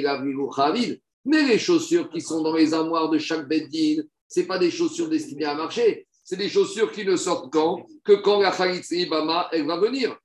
Chavid. Mais les chaussures qui sont dans les armoires de chaque Bedin, ce pas des chaussures destinées à marcher. C'est des chaussures qui ne sortent quand que quand la Khalitsa Ibama, elle va venir.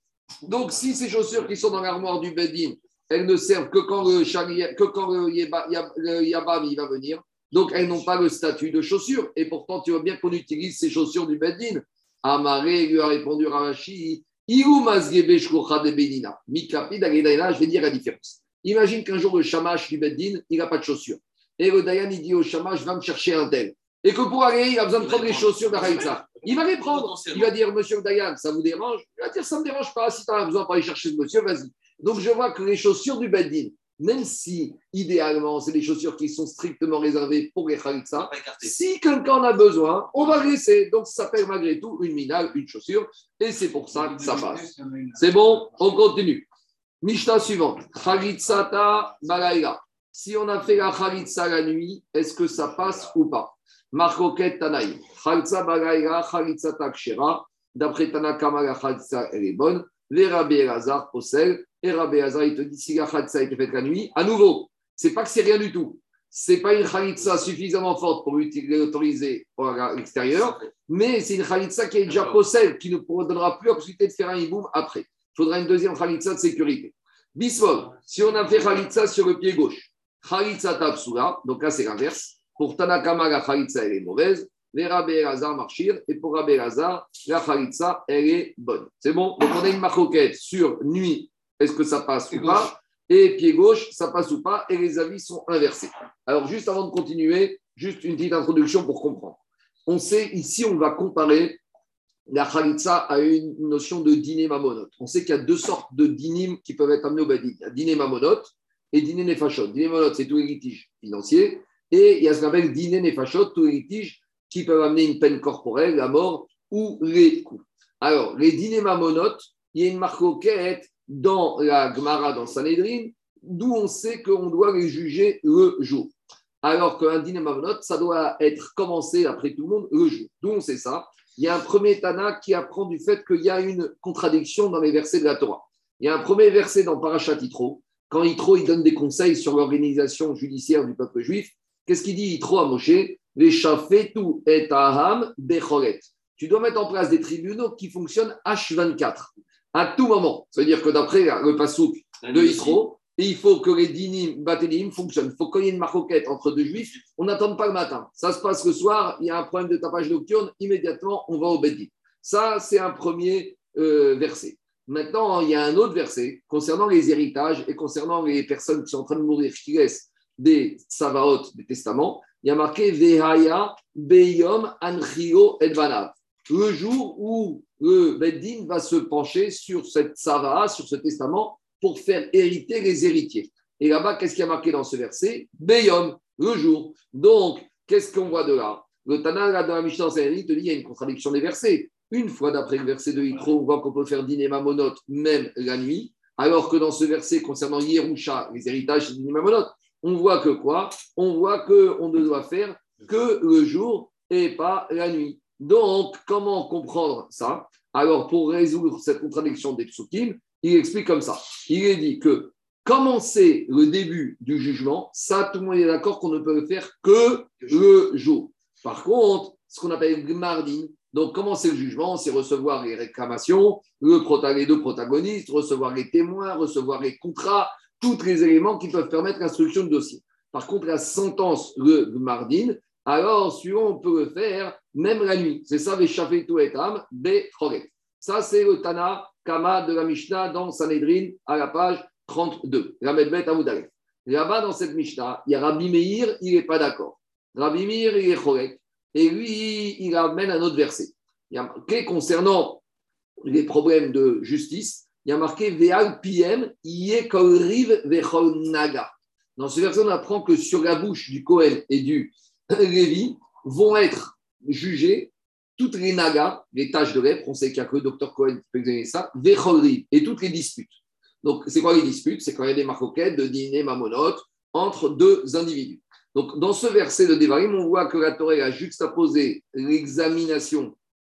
Donc, si ces chaussures qui sont dans l'armoire du Bedin, elles ne servent que quand le, que Yabam il va venir, donc elles n'ont pas le statut de chaussures. Et pourtant, tu vois bien qu'on utilise ces chaussures du Bedin. Amaré lui a répondu Ravashi, Iou de d'Agedayna, je vais dire la différence. Imagine qu'un jour, le shamash du Beddin, il n'a pas de chaussures. Et le Dayan, il dit au shamash, va me chercher un tel. Et que pour aller, il a besoin de prendre les chaussures d'Araïtza. Il va les prendre. Il va dire, monsieur Dayan, ça vous dérange? Il va dire, ça ne me dérange pas. Si tu as besoin pour aller chercher ce monsieur, vas-y. Donc, je vois que les chaussures du Beddin, même si idéalement, c'est des chaussures qui sont strictement réservées pour les Khalitsa, si quelqu'un en a besoin, on va laisser. Donc, ça s'appelle malgré tout une minale, une chaussure, et c'est pour ça que ça passe. C'est bon, on continue. Mishnah suivante. Khalitsata Balaïla. Si on a fait la Khalitsa la nuit, est-ce que ça passe ou pas? Marcoquet Tanaï. Khalitsa Balaïla, Khalitsata Kshera. D'après Tanakama, la Khalitsa, elle est bonne. Les Rabbi Elazar possèdent. Et Rabbi Elazar, il te dit si la Khalitsa a été faite la nuit, à nouveau, c'est pas que c'est rien du tout. C'est pas une Khalitsa suffisamment forte pour l'autoriser à l'extérieur, mais c'est une Khalitsa qui est déjà possède, qui ne donnera plus la possibilité de faire un hiboum après. Faudra une deuxième Khalitsa de sécurité. Bismol, si on a fait Khalitsa sur le pied gauche, Khalitsa Tabsula, donc là c'est l'inverse. Pour Tanakama, la Khalitsa elle est mauvaise. Les Rabbi Elazar marchir, et pour Rabbi la Khalitsa elle est bonne. C'est bon? Donc on a une maroquette sur nuit, est-ce que ça passe ou pas? Et pied gauche, ça passe ou pas? Et les avis sont inversés. Alors juste avant de continuer, juste une petite introduction pour comprendre. On sait, ici on va comparer la Khalitsa a une notion de dîner mamonot. On sait qu'il y a deux sortes de dinim qui peuvent être amenés au badin. Il y a dîner mamonot et dîner nefashot. Dîner mamonot, c'est tous les litiges financiers. Et il y a ce qu'on appelle dîner nefashot, tous les litiges qui peuvent amener une peine corporelle, la mort ou les coups. Alors, les dîners mamonot, il y a une marcoquette dans la Gemara, dans Sanhedrin, d'où on sait qu'on doit les juger le jour. Alors qu'un dîner mamonot, ça doit être commencé après tout le monde le jour. D'où on sait ça? Il y a un premier Tana qui apprend du fait qu'il y a une contradiction dans les versets de la Torah. Il y a un premier verset dans Parashat Yitro, quand Yitro il donne des conseils sur l'organisation judiciaire du peuple juif. Qu'est-ce qu'il dit Yitro à Moshe Les tout et aham bechoret. Tu dois mettre en place des tribunaux qui fonctionnent H24 à tout moment. Ça veut dire que d'après le pasouk de Yitro, et il faut que les dinim, batelim fonctionnent. Il faut qu'il y ait une maroquette entre deux juifs. On n'attend pas le matin. Ça se passe le soir, il y a un problème de tapage nocturne, immédiatement, on va au Bédin. Ça, c'est un premier euh, verset. Maintenant, il y a un autre verset concernant les héritages et concernant les personnes qui sont en train de mourir, qui laissent des savaot, des testaments. Il y a marqué Vehaya Beyom Anchio et Le jour où le Beddin va se pencher sur cette sava, sur ce testament, pour faire hériter les héritiers. Et là-bas, qu'est-ce qui a marqué dans ce verset? Beyom, le jour. Donc, qu'est-ce qu'on voit de là? Le Tana, là, dans la Mishnah te dit il y a une contradiction des versets. Une fois d'après le verset de Yitro, on voit qu'on peut faire dîner Mamonot même la nuit, alors que dans ce verset concernant Yerusha, les héritages, dîner Mamonot, on voit que quoi? On voit qu'on ne doit faire que le jour et pas la nuit. Donc, comment comprendre ça? Alors, pour résoudre cette contradiction des psukim, il explique comme ça. Il est dit que commencer le début du jugement, ça, tout le monde est d'accord qu'on ne peut le faire que le jour. Par contre, ce qu'on appelle Gmardin, donc commencer le jugement, c'est recevoir les réclamations, le les deux protagonistes, recevoir les témoins, recevoir les contrats, tous les éléments qui peuvent permettre l'instruction de dossier. Par contre, la sentence, le Gmardin, alors, suivant, on peut le faire même la nuit. C'est ça, les tout et am, Ça, c'est le Tana Kama de la Mishnah dans Sanhedrin à la page 32. La Là-bas, dans cette Mishnah, il y a Rabbi Meir, il n'est pas d'accord. Rabbi Meir, il est chorek. Et lui, il amène un autre verset. Il y a marqué concernant les problèmes de justice, il y a marqué Veal PM, rive naga. Dans ce verset, on apprend que sur la bouche du Kohen et du Lévi vont être jugés toutes les nagas, les tâches de lèpre, on sait qu'il n'y a que le docteur Cohen qui peut examiner ça, et toutes les disputes. Donc, c'est quoi les disputes? C'est quand il y a des marcoquettes de dîner mamonotes entre deux individus. Donc, dans ce verset de Devarim, on voit que la Torah a juxtaposé l'examination,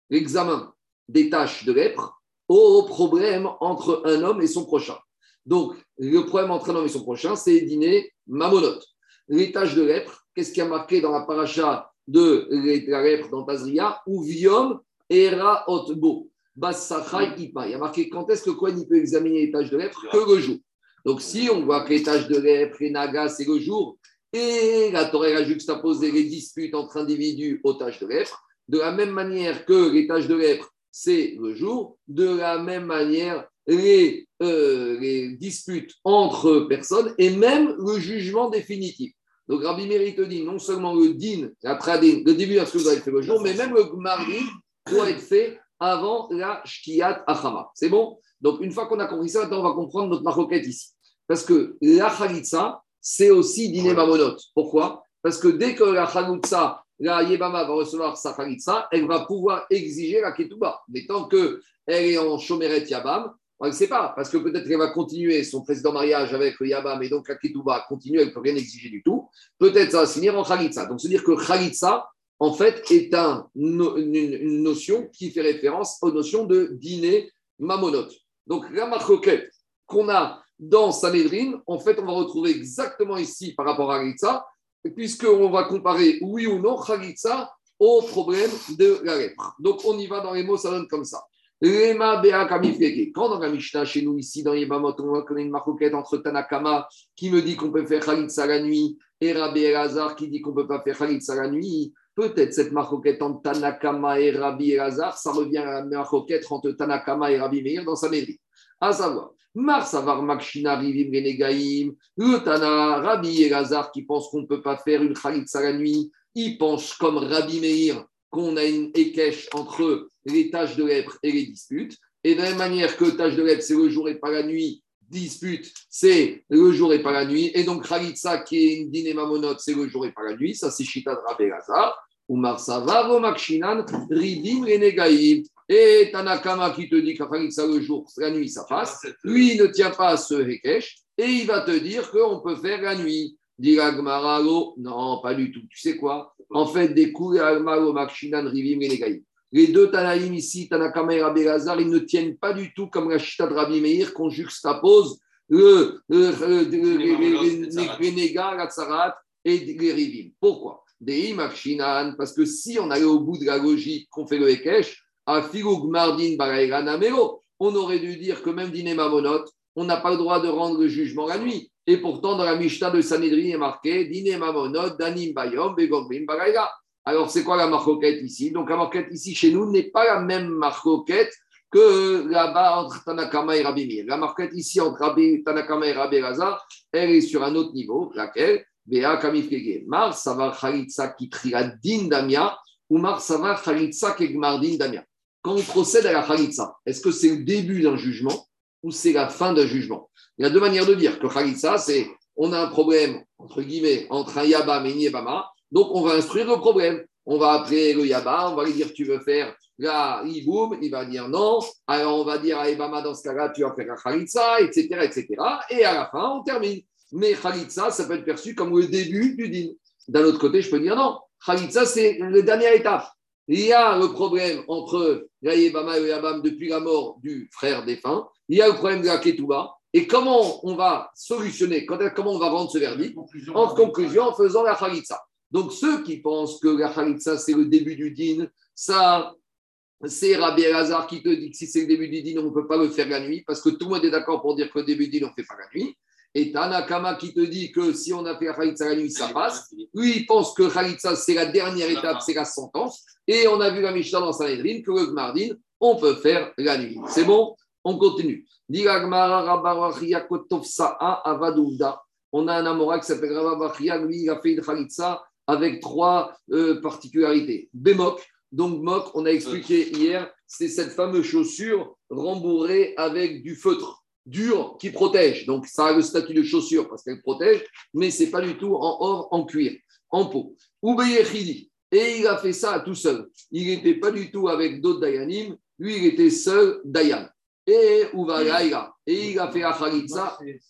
l'examen des tâches de lèpre au problème entre un homme et son prochain. Donc, le problème entre un homme et son prochain, c'est dîner mamonote. Les tâches de lèpre, qu'est-ce qui a marqué dans la paracha de la lèpre dans Tazria, ou Viom Era Otbo. Il y a marqué quand est-ce que Cohen peut examiner les tâches de lèpre Que le jour. Donc, si on voit que les tâches de lèpre et Naga, c'est le jour, et la Torah a juxtaposé les disputes entre individus aux tâches de lèpre, de la même manière que les tâches de lèpre, c'est le jour, de la même manière, les, euh, les disputes entre personnes et même le jugement définitif. Donc Rabbi Meir te dit non seulement le din, la le début de la doit être fait le jour, mais même le gmardin doit être fait avant la shkiyat achama. C'est bon? Donc une fois qu'on a compris ça, maintenant on va comprendre notre maroquette ici. Parce que la chalitza, c'est aussi dîner mamonot. Pourquoi? Parce que dès que la chalitza, la yebama va recevoir sa chalitza, elle va pouvoir exiger la ketouba. Mais tant qu'elle est en chomeret yabam, on ne sait pas, parce que peut-être qu'elle va continuer son précédent mariage avec le Yabam et donc la Ketouba continue, elle ne peut rien exiger du tout. Peut-être ça va se finir en Khalitsa. Donc, se dire que Khalitsa, en fait, est un, une, notion qui fait référence aux notions de dîner mamonote. Donc, la qu'on a dans Sanhedrin, en fait, on va retrouver exactement ici par rapport à Khalitsa, puisqu'on va comparer oui ou non Khalitsa au problème de la lèpre. Donc, on y va dans les mots, ça donne comme ça. Quand dans la Mishnah, chez nous, ici, dans Yebamot, on connaît une marcoquette entre Tanakama qui me dit qu'on peut faire Khalitsa la nuit et Rabbi Elazar qui dit qu'on ne peut pas faire Khalitsa la nuit. Peut-être cette marcoquette entre Tanakama et Rabbi Elazar, ça revient à la marcoquette entre Tanakama et Rabbi Meir dans sa mairie. À savoir, Marsavar Makshina Rivim Renegaim, le Tana, Rabbi Elazar qui pense qu'on ne peut pas faire une Khalitsa la nuit, il pense comme Rabbi Meir qu'on a une équèche entre les tâches de lèpre et les disputes. Et de la même manière que tâche de lèpre, c'est le jour et pas la nuit, dispute, c'est le jour et pas la nuit. Et donc, Khalitsa, qui est une dîner mamonote, c'est le jour et pas la nuit. Ça, c'est Shita de Rabbi Lazar. Umar Savaro Makshinan, Ridim Renegaïm. Et Tanakama qui te dit que Khalitsa, le jour, la nuit, ça passe. Lui, il ne tient pas à ce Hekesh. Et il va te dire qu'on peut faire la nuit. Dit non, pas du tout. Tu sais quoi? En fait, des coups, Makshinan, Rivim Renegaïm. Les deux Tanaïm ici, Tanakama et Rabbi Lazar, ils ne tiennent pas du tout comme la chita de Rabbi Meir qu'on juxtapose le, les négas, la tsarat et les rivim. Pourquoi? Des parce que si on allait au bout de la logique qu'on fait le Ekech, à Filoug Mardin Namero, on aurait dû dire que même Dine Mamonot, on n'a pas le droit de rendre le jugement la nuit. Et pourtant, dans la Mishnah de Sanhedrin, il est marqué Dine Mamonot, Danim Bayom, Begombim Baraïra. Alors, c'est quoi la marcoquette ici? Donc, la marcoquette ici, chez nous, n'est pas la même marcoquette que là-bas entre Tanakama et Rabbi Mir. La marcoquette ici entre Rabbi, Tanakama et Rabbi Lazar, elle est sur un autre niveau, laquelle? Bea Kamifkege. Mar Savar Khalitsa qui trira din damia, ou Mar Savar Khalitsa kegmar din damia. Quand on procède à la Khalitsa, est-ce que c'est le début d'un jugement ou c'est la fin d'un jugement? Il y a deux manières de dire que Khalitsa, c'est on a un problème, entre guillemets, entre un Yabam et un Yabama donc, on va instruire le problème. On va appeler le Yaba, on va lui dire Tu veux faire la Iboum Il va dire non. Alors, on va dire à Ebama Dans ce cas-là, tu vas faire la Khalitsa, etc., etc. Et à la fin, on termine. Mais Khalitsa, ça peut être perçu comme le début du din. D'un autre côté, je peux dire non. Khalitsa, c'est la dernière étape. Il y a le problème entre la Yebama et le Yabam depuis la mort du frère défunt. Il y a le problème de la Ketouba. Et comment on va solutionner, comment on va rendre ce verdict En conclusion, en faisant la Khalitsa. Donc, ceux qui pensent que la Khalitsa, c'est le début du din, ça, c'est Rabbi Elazar qui te dit que si c'est le début du din, on ne peut pas le faire la nuit, parce que tout le monde est d'accord pour dire que le début du din, on ne fait pas la nuit. Et Tanakama qui te dit que si on a fait la Khalitsa la nuit, ça passe. Lui, il pense que Khalitsa, c'est la dernière étape, c'est la sentence. Et on a vu la Mishnah dans Sanhedrin que le Gmardin, on peut faire la nuit. C'est bon? On continue. On a un Amora qui s'appelle Rabba lui, il a fait une Khalitsa avec trois euh, particularités. Bémok, donc Mok, on a expliqué hier, c'est cette fameuse chaussure rembourrée avec du feutre dur qui protège. Donc ça a le statut de chaussure parce qu'elle protège, mais c'est pas du tout en or, en cuir, en peau. Oubeyechidi, et il a fait ça tout seul. Il n'était pas du tout avec d'autres Dayanim, lui il était seul Dayan. Et. Et il a fait la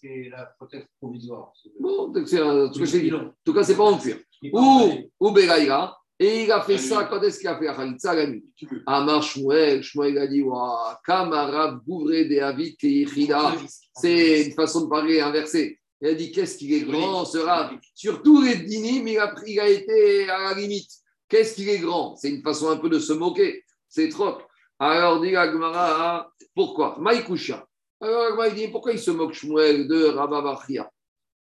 C'est la prothèse provisoire. Bon, c'est un truc En tout cas, c'est pas en cuir. Ou, ou Belaïla. Et il a fait ça, quand est-ce qu'il a fait la Khalitsa la nuit Amar Shmuel, Shmuel a dit Kamarab Bouvré de Avid C'est une façon de parler inversée. Il a dit Qu'est-ce qu'il est grand, ce rab Sur tous les dynimes, il a, il a été à la limite. Qu'est-ce qu'il est grand? C'est une façon un peu de se moquer. C'est trop. Alors, dit Agmara, pourquoi? Maïkoucha. Alors, Agmara dit pourquoi il se moque Shmuel de Rababachia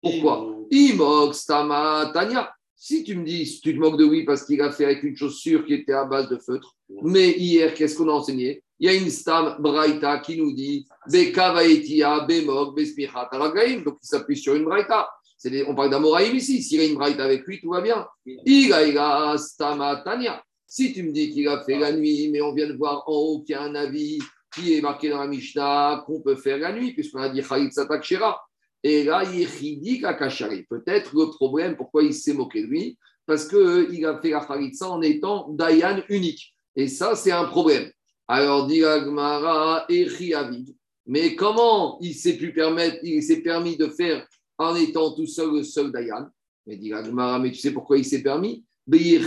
Pourquoi? Imok Stama Tanya. Si tu me dis, tu te moques de oui parce qu'il a fait avec une chaussure qui était à base de feutre, mais hier, qu'est-ce qu'on a enseigné? Il y a une stam Braïta qui nous dit Bekavaetia, Bemok, Bespichat, Aragaim. Donc il s'appuie sur une braïta. Des- on parle d'Amoraïm ici. S'il a une braïta avec lui, tout va bien. Igaïga, Stama, Tanya. Si tu me dis qu'il a fait la nuit, mais on vient de voir en haut qu'il y a un avis qui est marqué dans la Mishnah qu'on peut faire la nuit, puisqu'on a dit Khalid Satak Shira. Et là, il Kakashari. Peut-être le problème, pourquoi il s'est moqué de lui, parce qu'il a fait la Khalitsa en étant Dayan unique. Et ça, c'est un problème. Alors, dit la Gemara, Echi Avid. Mais comment il s'est pu permettre, il s'est permis de faire en étant tout seul le seul Dayan? Mais dit la Gemara, mais tu sais pourquoi il s'est permis? Il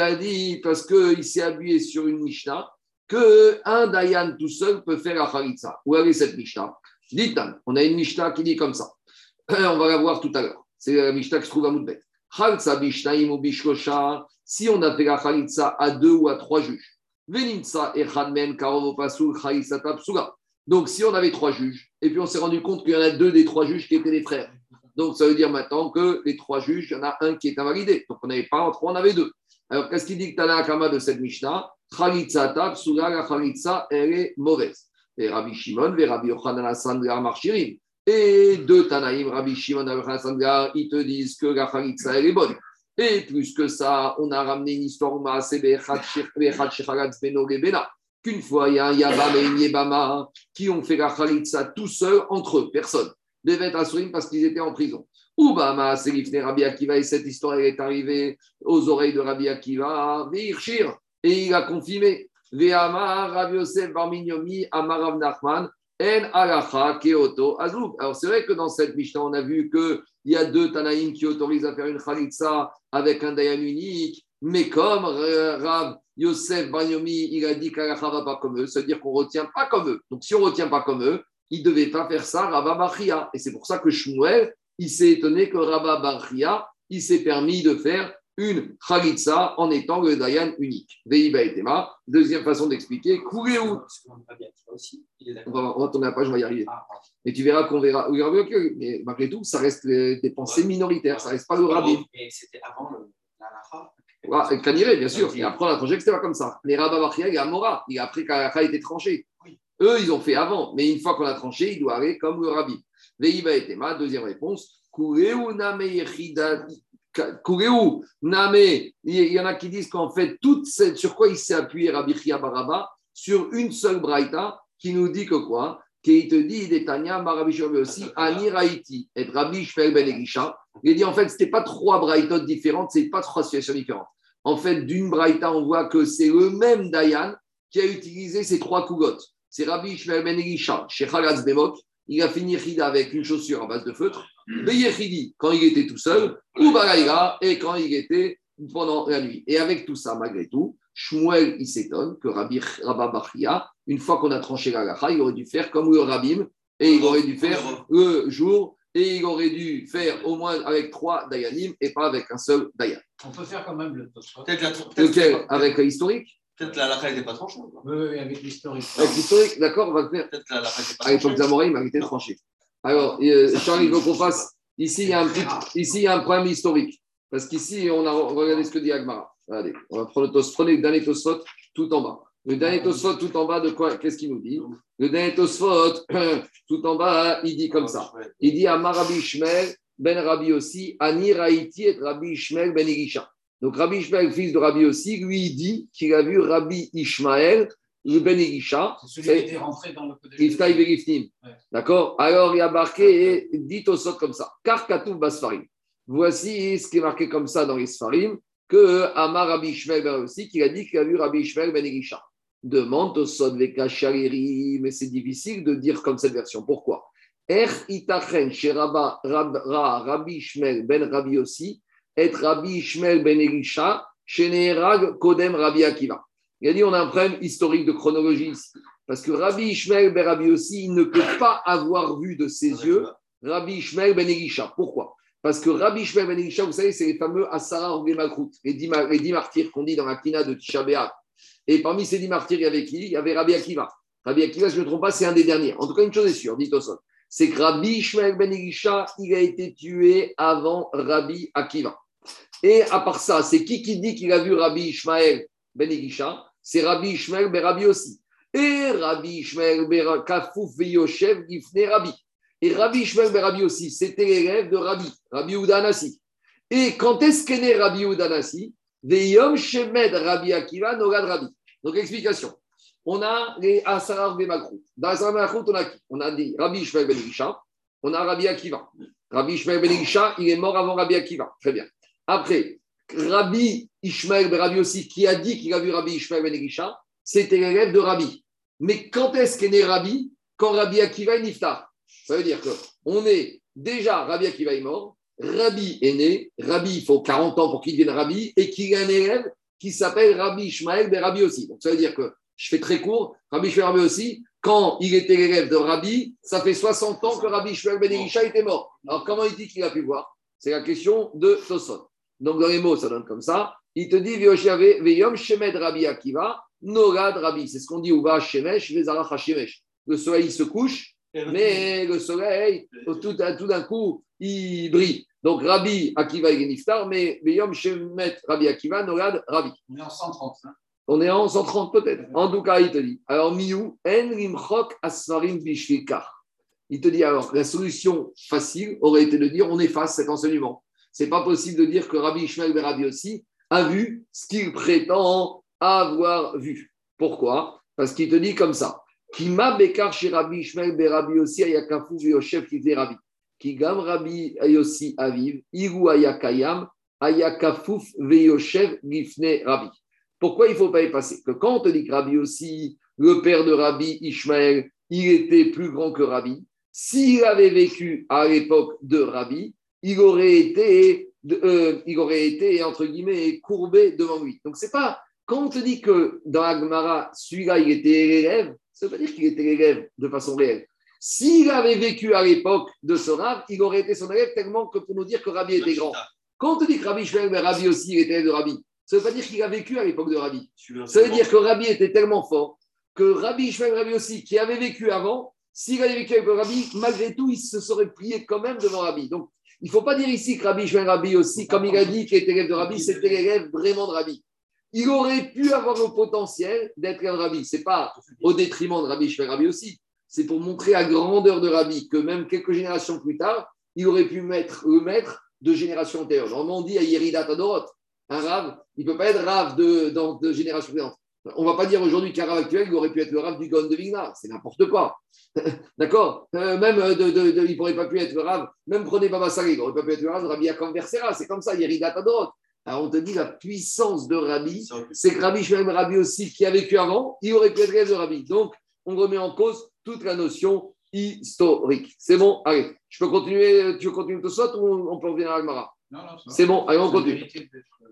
a dit, parce qu'il s'est appuyé sur une Mishnah, qu'un Dayan tout seul peut faire la Khalitsa. Où est cette Mishnah? On a une Mishnah qui dit comme ça. On va la voir tout à l'heure. C'est la Mishnah qui se trouve à Moudbet. Khalitsa ou. Si on a fait la Khalitsa à deux ou à trois juges. Donc, si on avait trois juges, et puis on s'est rendu compte qu'il y en a deux des trois juges qui étaient des frères. Donc, ça veut dire maintenant que les trois juges, il y en a un qui est invalidé. Donc, on n'avait pas en trois, on avait deux. Alors, qu'est-ce qu'il dit que Akama de cette Mishnah? Khalitsa tapsuga, la Khalitsa, elle est mauvaise. Et Rabbi Shimon, et Rabbi Yochanan Asandra Marchirim. Et deux Tanaïm, Rabbi Shimon et Rabbi ils te disent que la Khalitsa, elle est bonne. Et plus que ça, on a ramené une histoire Gebena, qu'une fois, il y a un Yabam et une Yebama qui ont fait la Khalitsa tout seuls entre eux, personne. Devaient Asurim parce qu'ils étaient en prison. Ubama, Serifne Rabbi Akiva, et cette histoire est arrivée aux oreilles de Rabbi Akiva, et il a confirmé. Rabbi Yosef Barminyomi, Amar Rav Nachman, En alacha keoto azoub. Alors c'est vrai que dans cette Mishnah, on a vu qu'il y a deux Tanaïm qui autorisent à faire une Khalitsa avec un Dayan unique, mais comme euh, Rav Yosef Banyomi, il a dit qu'alacha va pas comme eux, c'est-à-dire qu'on ne retient pas comme eux. Donc si on ne retient pas comme eux, il ne devait pas faire ça Rabba Bachia. Et c'est pour ça que Shmuel, il s'est étonné que Rabba Bachia, il s'est permis de faire une Khalitsa en étant le Dayan unique. Veiba et Tema. Deuxième façon d'expliquer. Il est On va, tourner la page, on va y arriver. Ah, pardon. Mais tu verras qu'on verra. Mais malgré tout, ça reste des pensées minoritaires, ça reste pas le rabbin. Et c'était avant la. Ah, et Kaniré, bien sûr. Et après, on a tranché que c'était pas comme ça. Les rabbins Bachia, il y a Mora. Il a après qu'Alacha été tranché. Eux, ils ont fait avant. Mais une fois qu'on a tranché, il doit aller comme le rabbi. Veiba et Tema, deuxième réponse. Ka- Kuréou name. Il y en a qui disent qu'en fait, sur quoi il s'est appuyé Rabbi Chia Baraba Sur une seule braïta qui nous dit que quoi? Qui te dit, Detania, Marabi aussi, Ani et Rabbi Shmuel Ben. Il dit en fait, ce n'était pas trois braïtotes différentes, c'est pas trois situations différentes. En fait, d'une braïta, on voit que c'est le même Dayan qui a utilisé ces trois cougottes. C'est Rabbi Shmuel Ben Elisha, chez Chagatz Bemok. Il a fini Chida avec une chaussure à base de feutre. Beyechidi, quand il était tout seul. Ou Balaïra, et quand il était pendant la nuit. Et avec tout ça, malgré tout, Shmuel, il s'étonne que Rabbi Rabba Bachia, une fois qu'on a tranché la lacha, il aurait dû faire comme le Rabbim, et il aurait dû faire le jour, et il aurait dû faire au moins avec trois Dayanim et pas avec un seul Dayan. On peut faire quand même le Tosfot. Peut-être la peut-être- Lequel Avec l'historique Peut-être la Lacha n'était pas tranchée. quoi. Oui, oui, avec l'historique. Avec l'historique, d'accord, on va le faire. Peut-être la Lacha n'était pas À l'époque d'Amoraïm, il été tranché. Alors, euh, Charles, il veut qu'on fasse. Ici, il y a un petit, ici, il y a un problème historique. Parce qu'ici, on a regardé ce que dit Agmara. Allez, on va prendre le tos, prenez le dernier Tosfot tout en bas. Le dernier Tosfot tout en bas de quoi Qu'est-ce qu'il nous dit? Le dernier Tosfot tout en bas, il dit comme ça. Il dit à Rabbi Ishmael, Ben Rabbi aussi, Ani Raïti et Rabbi Ishmael Ben Elisha. Donc Rabbi Ishmael, fils de Rabbi aussi, lui, il dit qu'il a vu Rabbi Ishmael, le Ben Elisha, C'est celui qui était rentré dans le Kodesh. D'accord? Alors il y a marqué, et dit au sot comme ça, Car Katouf Basfarim. Voici ce qui est marqué comme ça dans les Sfarim, que Amar Rabbi Ishmael Ben aussi, qu'il a dit qu'il a vu Rabbi Ishmael Ben Elisha. Demande au Veka Shariri, mais c'est difficile de dire comme cette version. Pourquoi? Er itachen chez Rabbi Ishmael Ben Rabbi aussi, et Rabbi Ishmael Ben Elisha, chez Neherag Kodem Rabbi Akiva. Il a dit on a un problème historique de chronologie ici. Parce que Rabbi Ishmael Ben Rabbi aussi, il ne peut pas avoir vu de ses yeux Rabbi Ishmael Ben Elisha. Pourquoi? Parce que Rabbi Ishmael Ben Elisha, vous savez, c'est les fameux Asara ou les les dix martyrs qu'on dit dans la Kina de Tisha. Et parmi ces dix martyrs, il y avait qui? Il y avait Rabbi Akiva. Rabbi Akiva, si je ne me trompe pas, c'est un des derniers. En tout cas, une chose est sûre, dit Tosot, c'est que Rabbi Ishmael Ben Elisha, il a été tué avant Rabbi Akiva. Et à part ça, c'est qui qui dit qu'il a vu Rabbi Ishmael Ben Elisha? C'est Rabbi Ishmael Ben Rabbi aussi. Et Rabbi Ishmael ben Kafouf Veyoshev Gifne Rabbi. Et Rabbi Ishmael ben Rabbi aussi, c'était l'élève de Rabbi, Rabbi Udanasi. Et quand est-ce qu'est né Rabbi Udanasi Veyom Shemed Rabbi Akiva Nogad Rabbi. Donc, explication. On a les Asarar Bemakrou. Dans Asarar Bemakrou, on a qui? On a dit Rabbi Ishmael ben Isha, on a Rabbi Akiva. Rabbi Ishmael ben Isha, il est mort avant Rabbi Akiva. Très bien. Après, Rabbi Ishmael ben Rabbi aussi, qui a dit qu'il a vu Rabbi Ishmael ben Isha, c'était l'élève de Rabbi. Mais quand est-ce qu'est né Rabbi? Quand Rabbi Akiva est niftar. Ça veut dire qu'on est déjà, Rabbi Akiva est mort, Rabbi est né, Rabbi, il faut 40 ans pour qu'il devienne Rabbi, et qu'il a un élève qui s'appelle Rabbi Ishmael ben Rabbi aussi. Donc ça veut dire que, je fais très court, Rabbi Ishmael Rabbi aussi, quand il était l'élève de Rabbi, ça fait 60 ans que Rabbi Ishmael ben Elisha était mort. Alors comment il dit qu'il a pu voir? C'est la question de Toson. Donc dans les mots, ça donne comme ça. Il te dit Veyom Shemed Rabbi Akiva, Norad Rabbi. C'est ce qu'on dit Uva Shemesh, Vezarach Shemesh. Le soleil se couche, mais le soleil, tout, d'un coup, il brille. Donc Rabbi Akiva est niftar, mais Veyom Shemed Rabbi Akiva, Norad Rabbi. On est en 130. Hein. On est en 130 peut-être. En tout cas, il te dit. Alors, Miou, en rimchok asfarim bishvikar. Il te dit alors, la solution facile aurait été de dire on efface cet enseignement. C'est pas possible de dire que Rabbi Ishmael ben Rabbi aussi a vu ce qu'il prétend avoir vu. Pourquoi? Parce qu'il te dit comme ça. Kima bekar chez Rabbi Ishmael ben Rabbi aussi ayakafu v'yoshev qui Rabbi. Qui gam Rabbi ayossi aviv, iru ayakayam, ayakafuf v'yoshev gifne Rabbi. Pourquoi il faut pas y passer? Que quand on te dit que Rabbi aussi, le père de Rabbi Ishmael, il était plus grand que Rabbi, s'il avait vécu à l'époque de Rabbi, il aurait été, euh, il aurait été entre guillemets, courbé devant lui. Donc, c'est pas, quand on te dit que dans Agmara, celui-là, il était l'élève, ça veut pas dire qu'il était l'élève de façon réelle. S'il avait vécu à l'époque de ce il aurait été son élève tellement que pour nous dire que Rabbi était grand. Quand on te dit que Rabbi Ishmael, Rabbi aussi, il était élève de Rabbi, ça ne veut pas dire qu'il a vécu à l'époque de Rabbi. Ça veut dire que Rabbi était tellement fort que Rabbi Ishmael Rabbi aussi, qui avait vécu avant, s'il avait vécu avec Rabbi, malgré tout, il se serait plié quand même devant Rabbi. Donc, il ne faut pas dire ici que Rabbi Ishmael Rabbi aussi, comme il a dit qu'il était élève de Rabbi, c'était l'élève vraiment de Rabbi. Il aurait pu avoir le potentiel d'être un Rabbi. Ce n'est pas au détriment de Rabbi Ishmael Rabbi aussi. C'est pour montrer la grandeur de Rabbi que même quelques générations plus tard, il aurait pu mettre, le maître de génération antérieure. Normalement, on dit à Yerida Tadorot, un il ne peut pas être rave de, de, génération précédente. On ne va pas dire aujourd'hui qu'un rave actuel, il aurait pu être le rave du Gon de Vigna. C'est n'importe quoi. D'accord euh, Même de, il ne pourrait pas pu être le rave. Même prenez Baba Salé, il n'aurait pas pu être le rave de Rabbi Versera. C'est comme ça, Yerida Tadorot. Alors on te dit la puissance de Rabbi, c'est que Rabbi Shmuel Rabbi aussi, qui a vécu avant, il aurait pu être de Rabbi. Donc on remet en cause toute la notion historique. C'est bon Allez, je peux continuer, tu veux continuer tout ça ou on peut revenir à Almara? C'est bon, allez, on continue.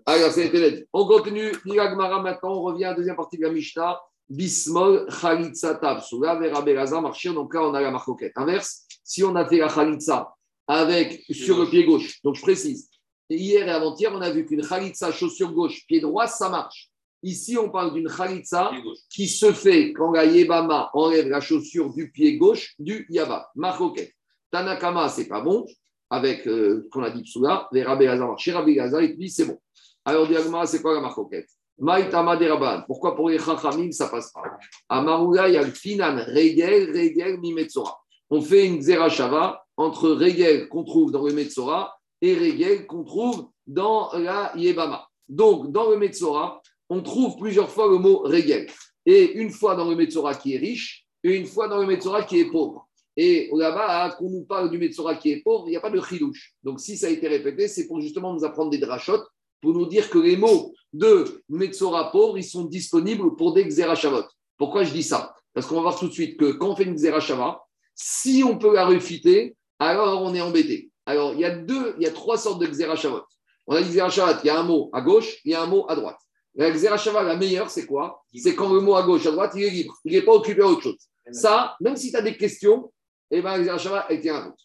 Alors, c'est On continue. maintenant, on revient à la deuxième partie de la Mishnah. Bismol, Khalitsa Tabsula, Vera Marchir. Donc là, on a la marcoquette. Inverse, si on a fait la Khalitsa avec, sur le pied gauche, donc je précise, hier et avant-hier, on a vu qu'une Khalitsa chaussure gauche, pied droit, ça marche. Ici, on parle d'une Khalitsa qui se fait quand la Yebama enlève la chaussure du pied gauche du Yaba. Marcoquette. Tanakama, c'est pas bon avec euh, qu'on a dit Psoula, les Rabbi Hazar, chez Rabbi Hazar, il dit c'est bon. Alors, diagma, c'est quoi la marcoquette? Maïtama des Rabban. Pourquoi pour les Chachamim, ça passe pas? Amarouga, il y a le Finan, Regel, Regel, Mimetsora. On fait une Xerashava entre Regel qu'on trouve dans le Metzora et Regel qu'on trouve dans la Yebama. Donc, dans le Metzora, on trouve plusieurs fois le mot Regel. Et une fois dans le Metzora qui est riche, et une fois dans le Metzora qui est pauvre. Et là-bas, hein, qu'on nous parle du Metzora qui est pauvre, il n'y a pas de chidouche. Donc, si ça a été répété, c'est pour justement nous apprendre des drachotes, pour nous dire que les mots de Metzora pauvre, ils sont disponibles pour des Xerashavot. Pourquoi je dis ça? Parce qu'on va voir tout de suite que quand on fait une Xerashava, si on peut la refiter, alors on est embêté. Alors, il y a deux, il y a trois sortes de Xerashavot. On a dit Xerashavat, il y a un mot à gauche, il y a un mot à droite. La Xerashava, la meilleure, c'est quoi? C'est quand le mot à gauche, à droite, il est libre. Il n'est pas occupé à autre chose. Ça, même si tu as des questions, eh bien l'exerashava, elle tient compte.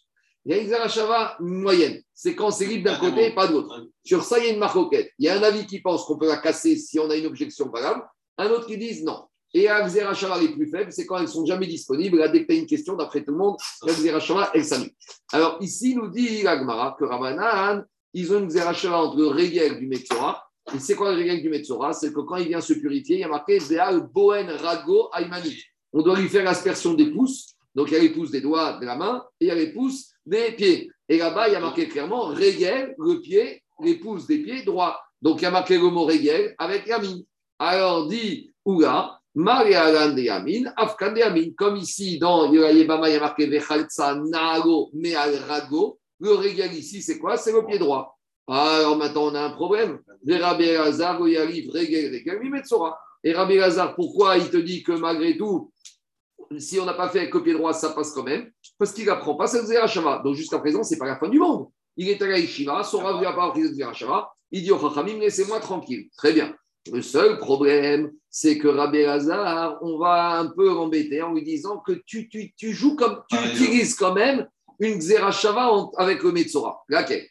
Il y a une exerashava moyenne. C'est quand c'est libre d'un côté et pas de l'autre. Sur ça, il y a une marcoquette. Il y a un avis qui pense qu'on peut la casser si on a une objection valable. Un autre qui dit non. Et à Xerashava les plus faibles, c'est quand elles sont jamais disponibles. Là, dès que tu as une question, d'après tout le monde, la Xerashava, elle s'annule. Alors ici, nous dit l'Agmara que Ramanan, ils ont une Xerashava entre le Régel du Metzora. Et c'est quoi le Régel du Metzora? C'est que quand il vient se purifier, il y a marqué Bohen Rago Aymani. on doit lui faire l'aspersion des pouces. Donc il y a les pouces des doigts de la main et il y a les pouces des pieds. Et là-bas, il y a marqué clairement régel, le pied, les pouces des pieds droits. Donc il y a marqué le mot régel avec yamin. Alors dit Oula, Marialan de yamin, Afkan yamin. Comme ici dans Yebama, il y a marqué Vechaltsa Nago Mealrago. Le régel ici, c'est quoi? C'est le pied droit. Alors maintenant, on a un problème. Rabbi Lazar, il régel, régel, Mimetsora. Et Rabbi Lazar, pourquoi il te dit que malgré tout, si on n'a pas fait avec le pied droit, ça passe quand même Parce qu'il n'apprend pas cette Zerachava. Donc jusqu'à présent, ce n'est pas la fin du monde. Il est à la Yeshiva, son Rav lui a pas appris cette Zerachava. Il dit au Chachamim, laissez-moi tranquille. Très bien. Le seul problème, c'est que Rabbi Lazar, on va un peu l'embêter en lui disant que tu, tu, tu joues comme, tu Ah, utilises quand même une Xerashava avec le Metzora. Laquelle?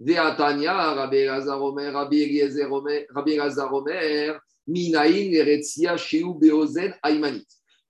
Veatania, Rabbi Lazar Omer, Rabbi Eliezer Omer, Rabbi Lazar Omer, Minaïn, Eretzia, Sheu, Beozen, Aïmanit.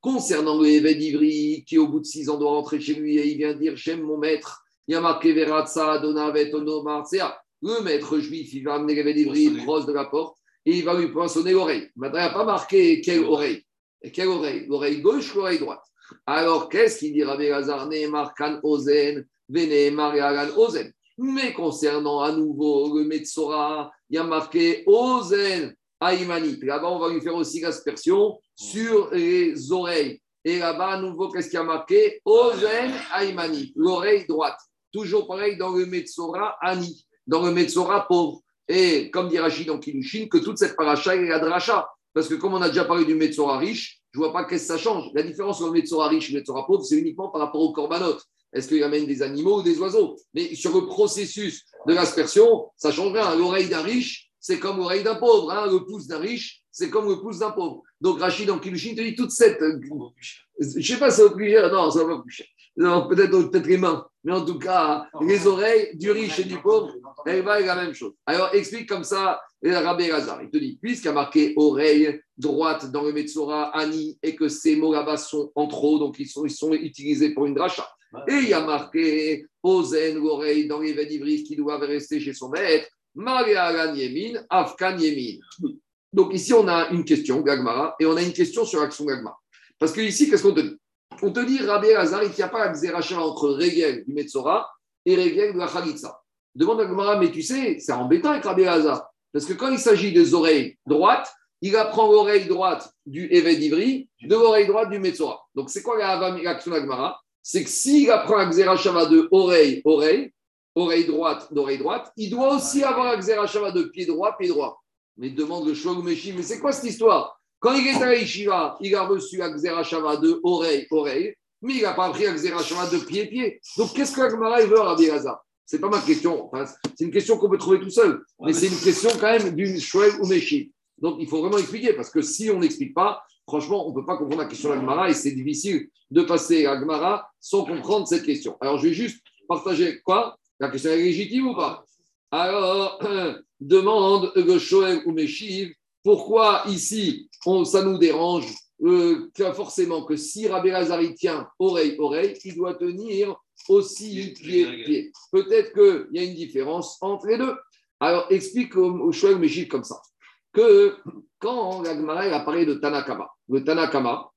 Concernant le Eved Ivri, qui au bout de six ans doit rentrer chez lui et il vient dire J'aime mon maître, il y a marqué Veratsa, Donavet, Ono, Marcea. Le maître juif, il va amener Ivri, il brosse de la porte et il va lui poinçonner l'oreille. Maintenant, il n'y a pas marqué quelle oreille. Et quelle oreille? L'oreille gauche ou l'oreille droite? Alors, qu'est-ce qu'il dit Rabbi Lazar Nehemar Kan Ozen, Venehemar Yagan Ozen? Mais concernant à nouveau le Metzora, il y a marqué Ozen Aïmanit. Là-bas, on va lui faire aussi l'aspersion sur les oreilles. Et là-bas, à nouveau, qu'est-ce qu'il y a marqué? Ozen Aïmanit, l'oreille droite. Toujours pareil dans le Metzora Ani, dans le Metzora pauvre. Et comme dit Rachid dans Kilushin, que toute cette paracha est la dracha. Parce que comme on a déjà parlé du Metzora riche, je ne vois pas qu'est-ce que ça change. La différence entre le Metzora riche et le Metzora pauvre, c'est uniquement par rapport au korbanot. Est-ce qu'il amène des animaux ou des oiseaux? Mais sur le processus de l'aspersion, ça change rien. L'oreille d'un riche, c'est comme l'oreille d'un pauvre. hein. Le pouce d'un riche, c'est comme le pouce d'un pauvre. Donc Rachid dans Kilushin te dit toute cette. euh, Je ne sais pas ça va plus cher. Non, ça va plus cher. Peut-être peut les mains. Mais en tout cas, les oreilles du riche et du pauvre, elle va la même chose. Alors, explique comme ça le Rabbi Lazar. Il te dit, puisqu'il y a marqué oreille droite dans le Metzora, Ani, et que ces mots là-bas sont en trop, donc ils sont, ils sont utilisés pour une dracha. Et il y a marqué Ozen, l'oreille dans les Védivris qui doivent rester chez son maître, Yemin. Donc ici, on a une question, Gagmara, et on a une question sur l'action Gagmara. Parce que ici, qu'est-ce qu'on te dit? On te dit, Rabbi Lazar, il n'y a pas la xéracha entre Régel du Metzora et Régel de la Khalitsa. Demande à Gagmara, mais tu sais, c'est embêtant avec Rabbi Lazar. Parce que quand il s'agit des oreilles droites, il apprend l'oreille droite du Eved Ivri de l'oreille droite du Metzora. Donc c'est quoi la- l'action d'Agmara C'est que s'il apprend la Xerashava de oreille, oreille, oreille droite d'oreille droite, il doit aussi avoir la Xerashava de pied droit, pied droit. Mais demande le Shlomo Meshi, mais c'est quoi cette histoire? Quand il est à Yeshiva, il a reçu la Xerashava de oreille, oreille, mais il n'a pas appris la Xerashava de pied, pied. Donc qu'est-ce que l'Agmara il veut à Rabbi C'est pas ma question. Enfin, c'est une question qu'on peut trouver tout seul. Mais c'est une question quand même d'une Shmuel ou Meshi. Donc il faut vraiment expliquer, parce que si on n'explique pas, franchement, on ne peut pas comprendre la question de la Gemara et c'est difficile de passer à Gemara sans comprendre cette question. Alors je vais juste partager quoi? La question est légitime ou pas? Alors, demande le Shoel ou Meshiv, pourquoi ici on, ça nous dérange euh, que forcément que si Rabbi Lazari tient oreille, oreille, il doit tenir aussi pied, pied. Peut-être qu'il y a une différence entre les deux. Alors, explique au, au Shoel ou Meshiv comme ça que quand la Gemara a parlé de Tanakama, le Tanakama,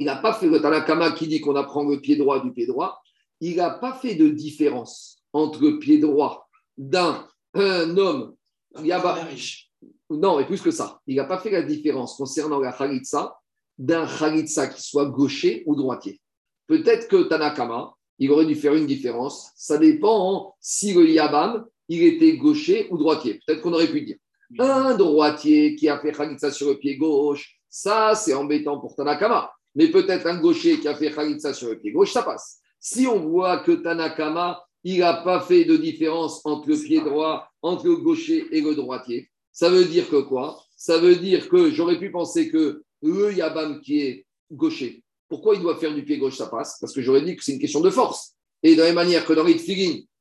il n'a pas fait le Tanakama qui dit qu'on apprend le pied droit du pied droit, il n'a pas fait de différence entre le pied droit d'un un homme. Il y a pas- riche. non, et plus que ça, il n'a pas fait la différence concernant la Khalitsa d'un Khalitsa qui soit gaucher ou droitier. Peut-être que Tanakama, il aurait dû faire une différence. Ça dépend hein, si le Yabam, il était gaucher ou droitier. Peut-être qu'on aurait pu dire. Un droitier qui a fait Khalitsa sur le pied gauche, ça, c'est embêtant pour Tanakama. Mais peut-être un gaucher qui a fait Khalitsa sur le pied gauche, ça passe. Si on voit que Tanakama, il n'a pas fait de différence entre le pied droit, entre le gaucher et le droitier, ça veut dire que quoi? Ça veut dire que j'aurais pu penser que le Yabam qui est gaucher, pourquoi il doit faire du pied gauche, ça passe? Parce que j'aurais dit que c'est une question de force. Et de la même manière que dans les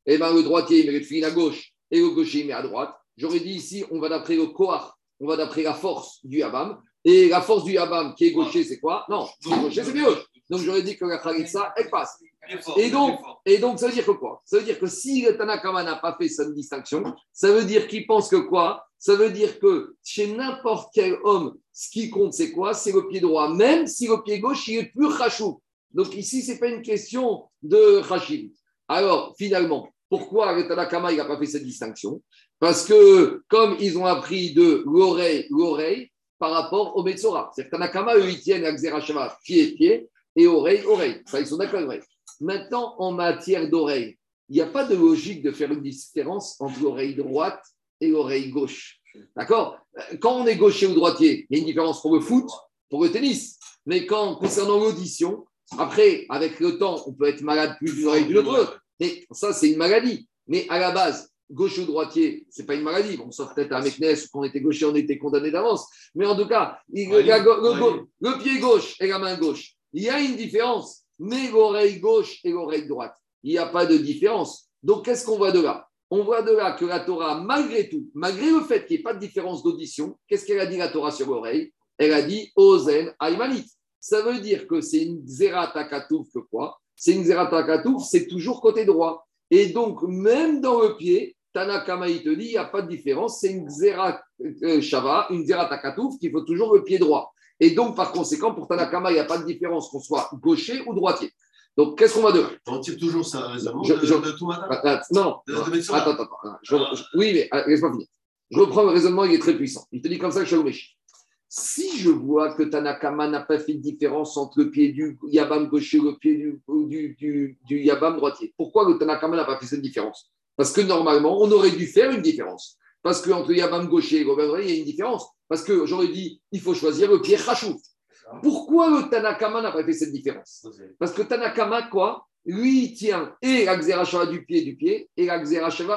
eh ben, le droitier, il met le à gauche et le gaucher, il met à droite. J'aurais dit ici, on va d'après le Kohar, on va d'après la force du Yabam. Et la force du Yabam qui est gaucher, c'est quoi? Non, qui est gaucher, c'est gauche. Donc j'aurais dit que la Khalitsa, elle passe. Et donc, et donc, ça veut dire que quoi? Ça veut dire que si le Tanakama n'a pas fait cette distinction, ça veut dire qu'il pense que quoi? Ça veut dire que chez n'importe quel homme, ce qui compte, c'est quoi? C'est le pied droit, même si le pied gauche, il est plus rachou. Donc ici, ce n'est pas une question de rachid. Alors, finalement, pourquoi le Tanakama, il n'a pas fait cette distinction? Parce que, comme ils ont appris de l'oreille, l'oreille, par rapport au Metzora. C'est-à-dire que Tanakama, eux, ils tiennent à pied, pied, et oreille, oreille. Ça, ils sont d'accord, Maintenant, en matière d'oreille, il n'y a pas de logique de faire une différence entre l'oreille droite et l'oreille gauche. D'accord? Quand on est gaucher ou droitier, il y a une différence pour le foot, pour le tennis. Mais quand, concernant l'audition, après, avec le temps, on peut être malade plus d'une oreille que d'une autre. Mais ça, c'est une maladie. Mais à la base, gauche ou droitier, ce n'est pas une maladie. Bon, sauf peut-être à Meknes, quand on était gaucher, on était condamné d'avance. Mais en tout cas, le, pied gauche et la main gauche, il y a une différence. Mais l'oreille gauche et l'oreille droite, il n'y a pas de différence. Donc, qu'est-ce qu'on voit de là? On voit de là que la Torah, malgré tout, malgré le fait qu'il n'y ait pas de différence d'audition, qu'est-ce qu'elle a dit la Torah sur l'oreille? Elle a dit Ozen Aymanit. Ça veut dire que c'est une Zeratakatouf que quoi? C'est une Zeratakatouf, c'est toujours côté droit. Et donc, même dans le pied, Tanakama, il te dit, il n'y a pas de différence, c'est une Zerat euh, Shava, une Zeratakatouf qu'il faut toujours le pied droit. Et donc, par conséquent, pour Tanakama, il n'y a pas de différence qu'on soit gaucher ou droitier. Donc, qu'est-ce qu'on va devoir On tire toujours ça raisonnement je, de, tout matin? Non, attends, attends, attends. oui, mais euh, laisse-moi finir. Je reprends le raisonnement, il est très puissant. Il te dit comme ça que je suis si je vois que Tanakama n'a pas fait de différence entre le pied du Yabam gaucher et le pied du, du, du, Yabam droitier, pourquoi le Tanakama n'a pas fait cette différence? Parce que normalement, on aurait dû faire une différence. Parce qu'entre Yabam gaucher et Yabam droitier, il y a une différence. Parce que j'aurais dit, il faut choisir le pied Rachou. Pourquoi le Tanakama n'a pas fait cette différence? Parce que Tanakama, quoi? Lui, il tient et la du pied du pied et la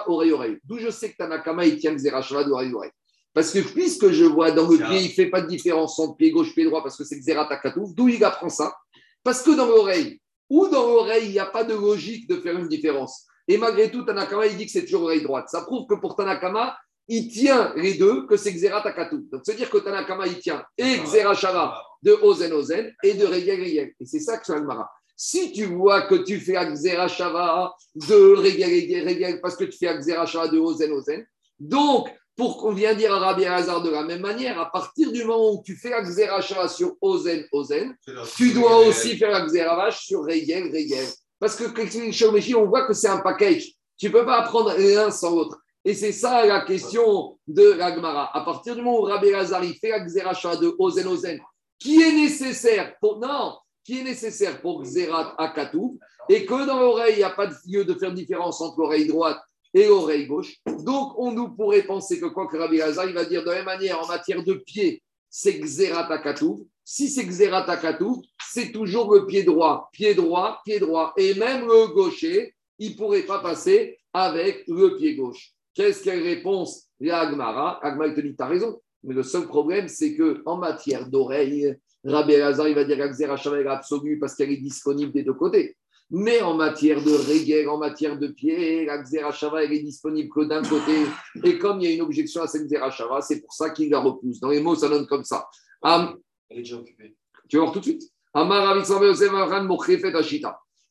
oreille-oreille. D'où je sais que Tanakama, il tient la d'oreille-oreille. Parce que puisque je vois dans le pied, il ne fait pas de différence entre pied gauche, pied droit, parce que c'est Xeratakatouf, d'où il apprend ça? Parce que dans l'oreille, ou dans l'oreille, il n'y a pas de logique de faire une différence. Et malgré tout, Tanakama, il dit que c'est toujours oreille droite. Ça prouve que pour Tanakama, il tient les deux, que c'est Xeratakatouf. Donc, c'est-à-dire que Tanakama, il tient et Xerashara de Ozen Ozen et de Regel Regel. Et c'est ça que c'est Mara. Si tu vois que tu fais Xerashava de Regel Regel parce que tu fais Xerashava de Ozen Ozen, donc pour qu'on vienne dire à Rabbi Hazar de la même manière, à partir du moment où tu fais la Xerashava sur Ozen, Ozen, tu dois aussi faire Xeravash sur Regel, Regel. Parce que on voit que c'est un package. Tu ne peux pas apprendre l'un sans l'autre. Et c'est ça la question de l'Agmara. À partir du moment où Rabbi Hazar fait la Xerashava de Ozen, Ozen, qui est nécessaire pour. Non, qui est Xerat Akatou, et que dans l'oreille, il n'y a pas de lieu de faire différence entre l'oreille droite et l'oreille gauche. Donc, on nous pourrait penser que quoi que Rabbi Lazar, va dire de la même manière, en matière de pied, c'est Xeratakatou. Si c'est Xeratakatou, c'est toujours le pied droit, pied droit, pied droit. Et même le gaucher, il ne pourrait pas passer avec le pied gauche. Qu'est-ce qu'elle réponse? La Agmara, Agmara te dit, tu as raison. Mais le seul problème, c'est qu'en matière d'oreille, Rabbi Lazar, il va dire que est absolue parce qu'elle est disponible des deux côtés. Mais en matière de régel, en matière de pied, la Xerashava, elle est disponible que d'un côté. Et comme il y a une objection à cette Xerashava, c'est pour ça qu'il la repousse. Dans les mots, ça donne comme ça. elle est déjà occupée. Tu vas voir tout de suite?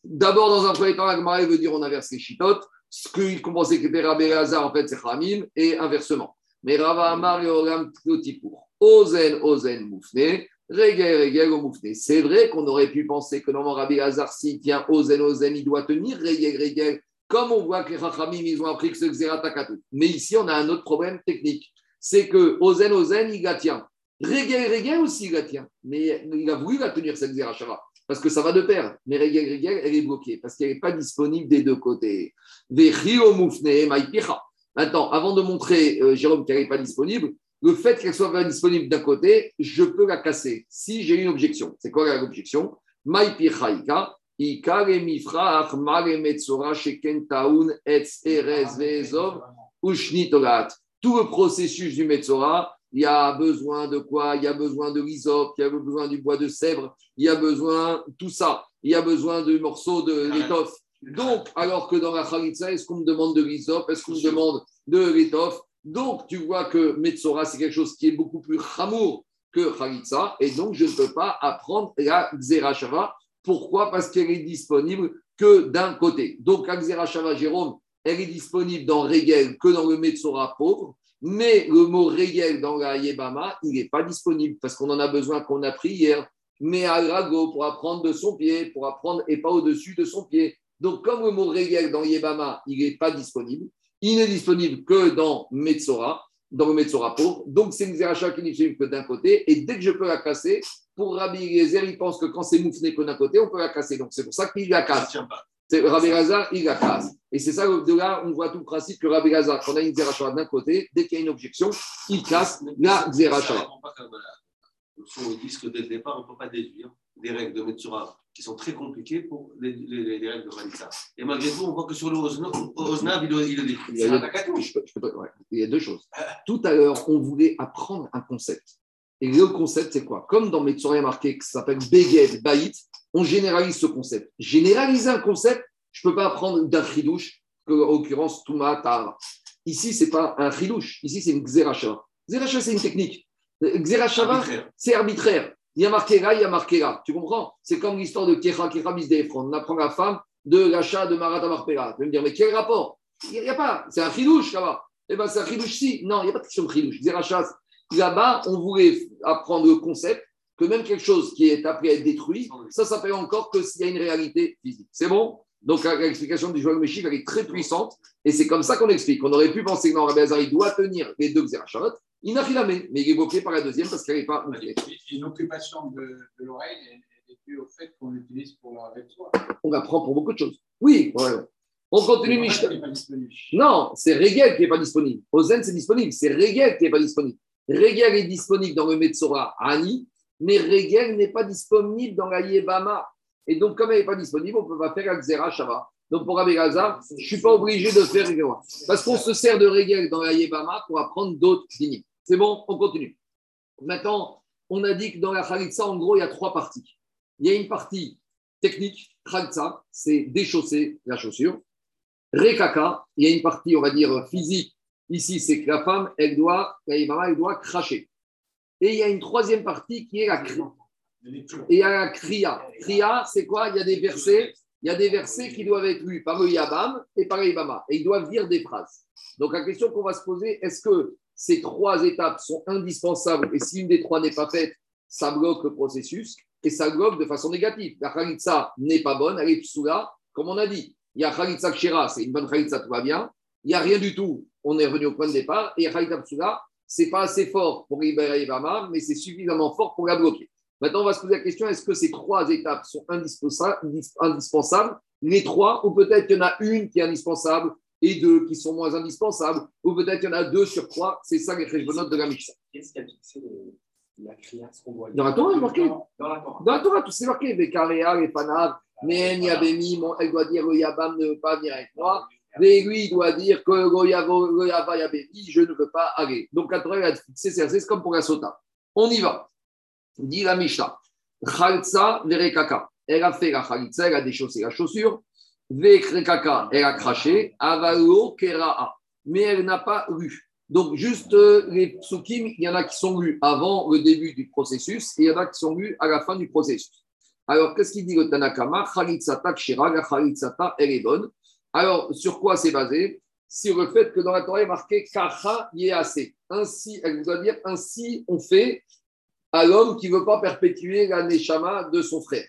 D'abord, dans un premier temps, Agmara veut dire on inverse les chitotes. Ce qu'il compensait que était Rabbi en fait, c'est Khamim, et inversement. Mais Rava Amar et Olam pour Ozen, Ozen, Moufne. C'est vrai qu'on aurait pu penser que normalement Rabbi Hazar, s'il tient Ozen Ozen, il doit tenir Regel Regel, comme on voit que les ils ont appris que c'est Xeratakatu. Mais ici, on a un autre problème technique. C'est que Ozen Ozen, il la tient. Regel Regel aussi, il la tient. Mais il a voulu la tenir, cette Xerashava. Parce que ça va de pair. Mais Regel Regel, elle est bloquée. Parce qu'elle n'est pas disponible des deux côtés. Maintenant, avant de montrer, euh, Jérôme, qu'elle n'est pas disponible, le fait qu'elle soit disponible d'un côté, je peux la casser si j'ai une objection. C'est quoi l'objection tout le processus du Metzora, il y a besoin de quoi? Il y a besoin de l'isop, il y a besoin du bois de sèvre, il y a besoin de tout ça. Il y a besoin de morceaux de l'étoffe. Donc, alors que dans la Khalitsa, est-ce qu'on me demande de l'isop Est-ce qu'on me demande de l'étoffe? Donc, tu vois que Metzora, c'est quelque chose qui est beaucoup plus chamour que Khalitsa, et donc je ne peux pas apprendre la Xerashava. Pourquoi? Parce qu'elle est disponible que d'un côté. Donc, la Xerashava, Jérôme, elle est disponible dans Regel que dans le Metzora pauvre, Mais le mot régel dans la il n'est pas disponible parce qu'on en a besoin qu'on a pris hier. Mais à Rago pour apprendre de son pied, pour apprendre et pas au-dessus de son pied. Donc, comme le mot régel dans Yébama, il n'est pas disponible, il n'est disponible que dans Metzora, dans le Metzora pour. Donc, c'est une Zeracha qui n'est que d'un côté. Et dès que je peux la casser, pour Rabbi Eliezer, il pense que quand c'est moufné que d'un côté, on peut la casser. Donc, c'est pour ça qu'il la casse. Rabbi Gaza, il la casse. Et c'est ça, de là, on voit tout le principe que Rabbi Gaza, quand on a une Zeracha d'un côté, dès qu'il y a une objection, il casse la Zeracha. Ils disent que dès le départ, on ne peut pas déduire des règles de Metzora qui sont très compliquées pour les, les, les règles de Vanessa. Et malgré tout, on voit que sur le Osnav, il, il le dit. Il y, a, il y a deux choses. Tout à l'heure, on voulait apprendre un concept. Et le concept, c'est quoi? Comme dans Metzora, il y a marqué que ça s'appelle Beged, Baït, on généralise ce concept. Généraliser un concept, je ne peux pas apprendre d'un chidouche, en l'occurrence, Touma, Tahara. Ici, ce n'est pas un chidouche, ici, c'est une Xerashava. Xerashava, c'est une technique. Xerashava, c'est arbitraire. Il y a marqué là, il y a marqué là. Tu comprends? C'est comme l'histoire de Kecha, Kecha On apprend la femme de l'achat de Marata Marpera. Tu vas me dire, mais quel rapport? Il n'y a, pas. C'est un chidouche, là-bas. Eh bien, c'est un chidouche, si. Non, il n'y a pas de question de chidouche. Là-bas, on voulait apprendre le concept que même quelque chose qui est appelé à être détruit, ça s'appelle encore que s'il y a une réalité physique. C'est bon? Donc l'explication du Joël Méchic, elle est très puissante, et c'est comme ça qu'on explique. On aurait pu penser que dans Rabbi Hazar, il doit tenir les deux Xeracharot, il n'a mais il est bloqué par la deuxième parce qu'elle n'est pas Une occupation de, de l'oreille est due au fait qu'on l'utilise pour la soi. On apprend pour beaucoup de choses. Oui, On continue Mishnah. Non, c'est Régel qui n'est pas disponible. Ozen, c'est disponible. C'est Régel qui n'est pas disponible. Régel est disponible dans le Metzora Ani, mais Regel n'est pas disponible dans la Yébama. Et donc, comme elle n'est pas disponible, on ne peut pas faire Xera Shava. Donc, pour Rabbi Gaza, je ne suis pas obligé de faire Parce qu'on se sert de Regel dans la Yébama pour apprendre d'autres lignes. C'est bon, on continue. Maintenant, on a dit que dans la Khalitsa, en gros, il y a trois parties. Il y a une partie technique, Khalitsa, c'est déchausser la chaussure. Rekaka, il y a une partie, on va dire, physique. Ici, c'est que la femme, elle doit, la Yébama, elle doit cracher. Et il y a une troisième partie qui est la kriya. Et il y a la kriya. Kriya, c'est quoi? Il y a des versets. Il y a des versets qui doivent être lus par le Yabam et par le. Et ils doivent dire des phrases. Donc la question qu'on va se poser, est-ce que ces trois étapes sont indispensables? Et si une des trois n'est pas faite, ça bloque le processus et ça bloque de façon négative. La Khalitsa n'est pas bonne, elle est psoula, comme on a dit. Il y a Khalitsa Kshira, c'est une bonne Khalitsa, tout va bien. Il n'y a rien du tout, on est revenu au point de départ. Et Khalitsa Psoula, c'est pas assez fort pour libérer Ibama, mais c'est suffisamment fort pour la bloquer. Maintenant, on va se poser la question est-ce que ces trois étapes sont indispensables, les trois, ou peut-être qu'il y en a une qui est indispensable et deux qui sont moins indispensables, ou peut-être qu'il y en a deux sur trois. C'est ça les notes de la Mishnah. Qu'est-ce qui a fixé la ce qu'on voit Dans la Torah, c'est marqué. Dans la Torah. Dans la Torah, tout c'est marqué. Vekaréa, les Panav, Men, Yabemi, elle doit dire le Yabam ne veut pas venir avec moi. Et lui, il doit dire que je ne veux pas aller. Donc, la Torah a fixé c'est comme pour la sota. On y va. Dit la Mishnah. Chalza verekaka. Elle a fait la chalitza, elle a déchaussé la chaussure. Elle a craché. Avalo keraa. Mais elle n'a pas lu. Donc, juste euh, les psukim, il y en a qui sont lus avant le début du processus et il y en a qui sont lus à la fin du processus. Alors, qu'est-ce qu'il dit le Tanakama? Chalitzata kshira, la chalitzata, elle est bonne. Alors, sur quoi c'est basé? Sur le fait que dans la Torah, il est marqué Kacha assez. Ainsi, elle doit dire ainsi on fait à l'homme qui ne veut pas perpétuer la Neshama de son frère.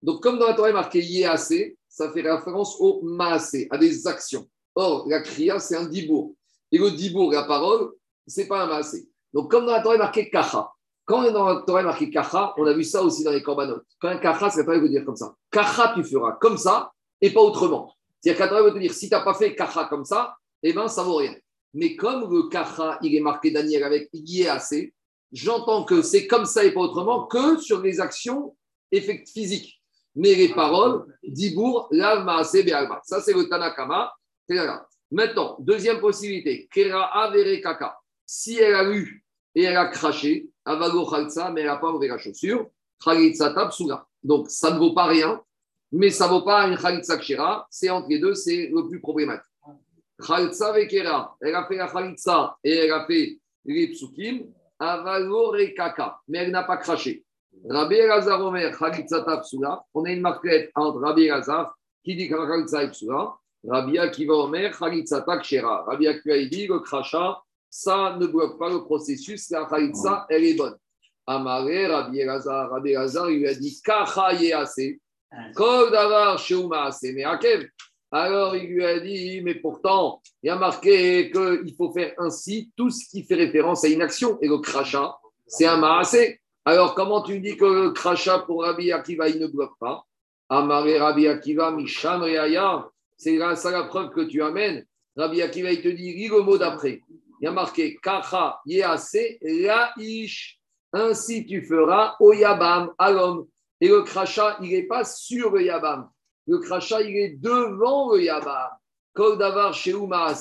Donc, comme dans la Torah, il est marqué assez, ça fait référence au Maasé, à des actions. Or, la Kriya, c'est un dibour. Et le dibour, la parole, ce n'est pas un Maasé. Donc, comme dans la Torah, est marqué Kacha. Quand dans la Torah, marqué Kacha, on a vu ça aussi dans les Korbanot. Quand un Kacha, c'est la Torah veut dire comme ça. Kacha, tu feras comme ça et pas autrement. C'est-à-dire veut te dire, si tu n'as pas fait kacha comme ça, eh bien, ça vaut rien. Mais comme le kacha, il est marqué Daniel avec assez, j'entends que c'est comme ça et pas autrement que sur les actions physiques. Mais les paroles, dibour, l'alma, be'alma. Ça, c'est le Tanakama. Maintenant, deuxième possibilité, kera vere kaka. Si elle a lu et elle a craché, avago chalsa, mais elle n'a pas ouvert la chaussure, chalitza Donc, ça ne vaut pas rien mais ça ne vaut pas une Khalitsa Kshira. C'est entre les deux, c'est le plus problématique. Khalitsa Vekera, elle a fait la Khalitsa et elle a fait les psukim, Avalor et Kaka, mais elle n'a pas craché. Rabbi Elazar Omer, Khalitsa Tapsula, on a une marquette entre Rabbi Elazar qui dit que la Khalitsa Psula, Rabbi Akiva Omer, Khalitsa Takshira. Rabbi Akiva dit le crachat, ça ne bloque pas le processus. La Khalitsa, elle est bonne. Amaré, Rabbi Elazar, Rabbi Elazar, il lui a dit Kacha assez. Alors il lui a dit Mais pourtant, il y a marqué qu'il faut faire ainsi tout ce qui fait référence à une action. Et le crachat, c'est un maasé. Alors comment tu dis que le crachat pour Rabbi Akiva, il ne bloque pas? Amaré Rabbi Akiva, Misham Reaya. C'est ça la preuve que tu amènes. Rabbi Akiva, il te dit Lis le mot d'après. Il y a marqué Kacha Yease Laish. Ainsi tu feras au Yabam, à l'homme. Et le crachat, il n'est pas sur le Yabam. Le crachat, il est devant le Yabam. Davar Sheuma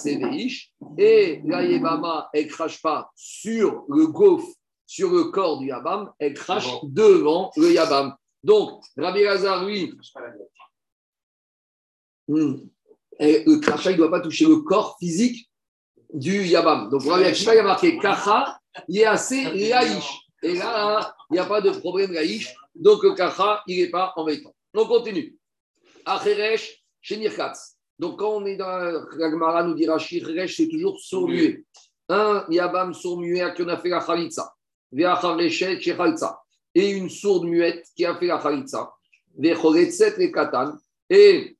Et la Yabama, elle ne crache pas sur le gouffre, sur le corps du Yabam, elle crache devant le Yabam. Donc, Rabbi Lazar, lui, hmm, le crachat, il ne doit pas toucher le corps physique du Yabam. Donc, Rabbi Akiva, il a marqué Kacha, assez Yaïch. Et là, il n'y a pas de problème laïch. Donc le kacha, il n'est pas embêtant. On continue. Acheresh, Shenirkatz. Donc quand on est dans la Gemara, nous dira Shiresh, c'est toujours sourd-muet. Un Yabam sourd-muet à qui on a fait la Khalitsa. Et une sourde muette qui a fait la Katan. Et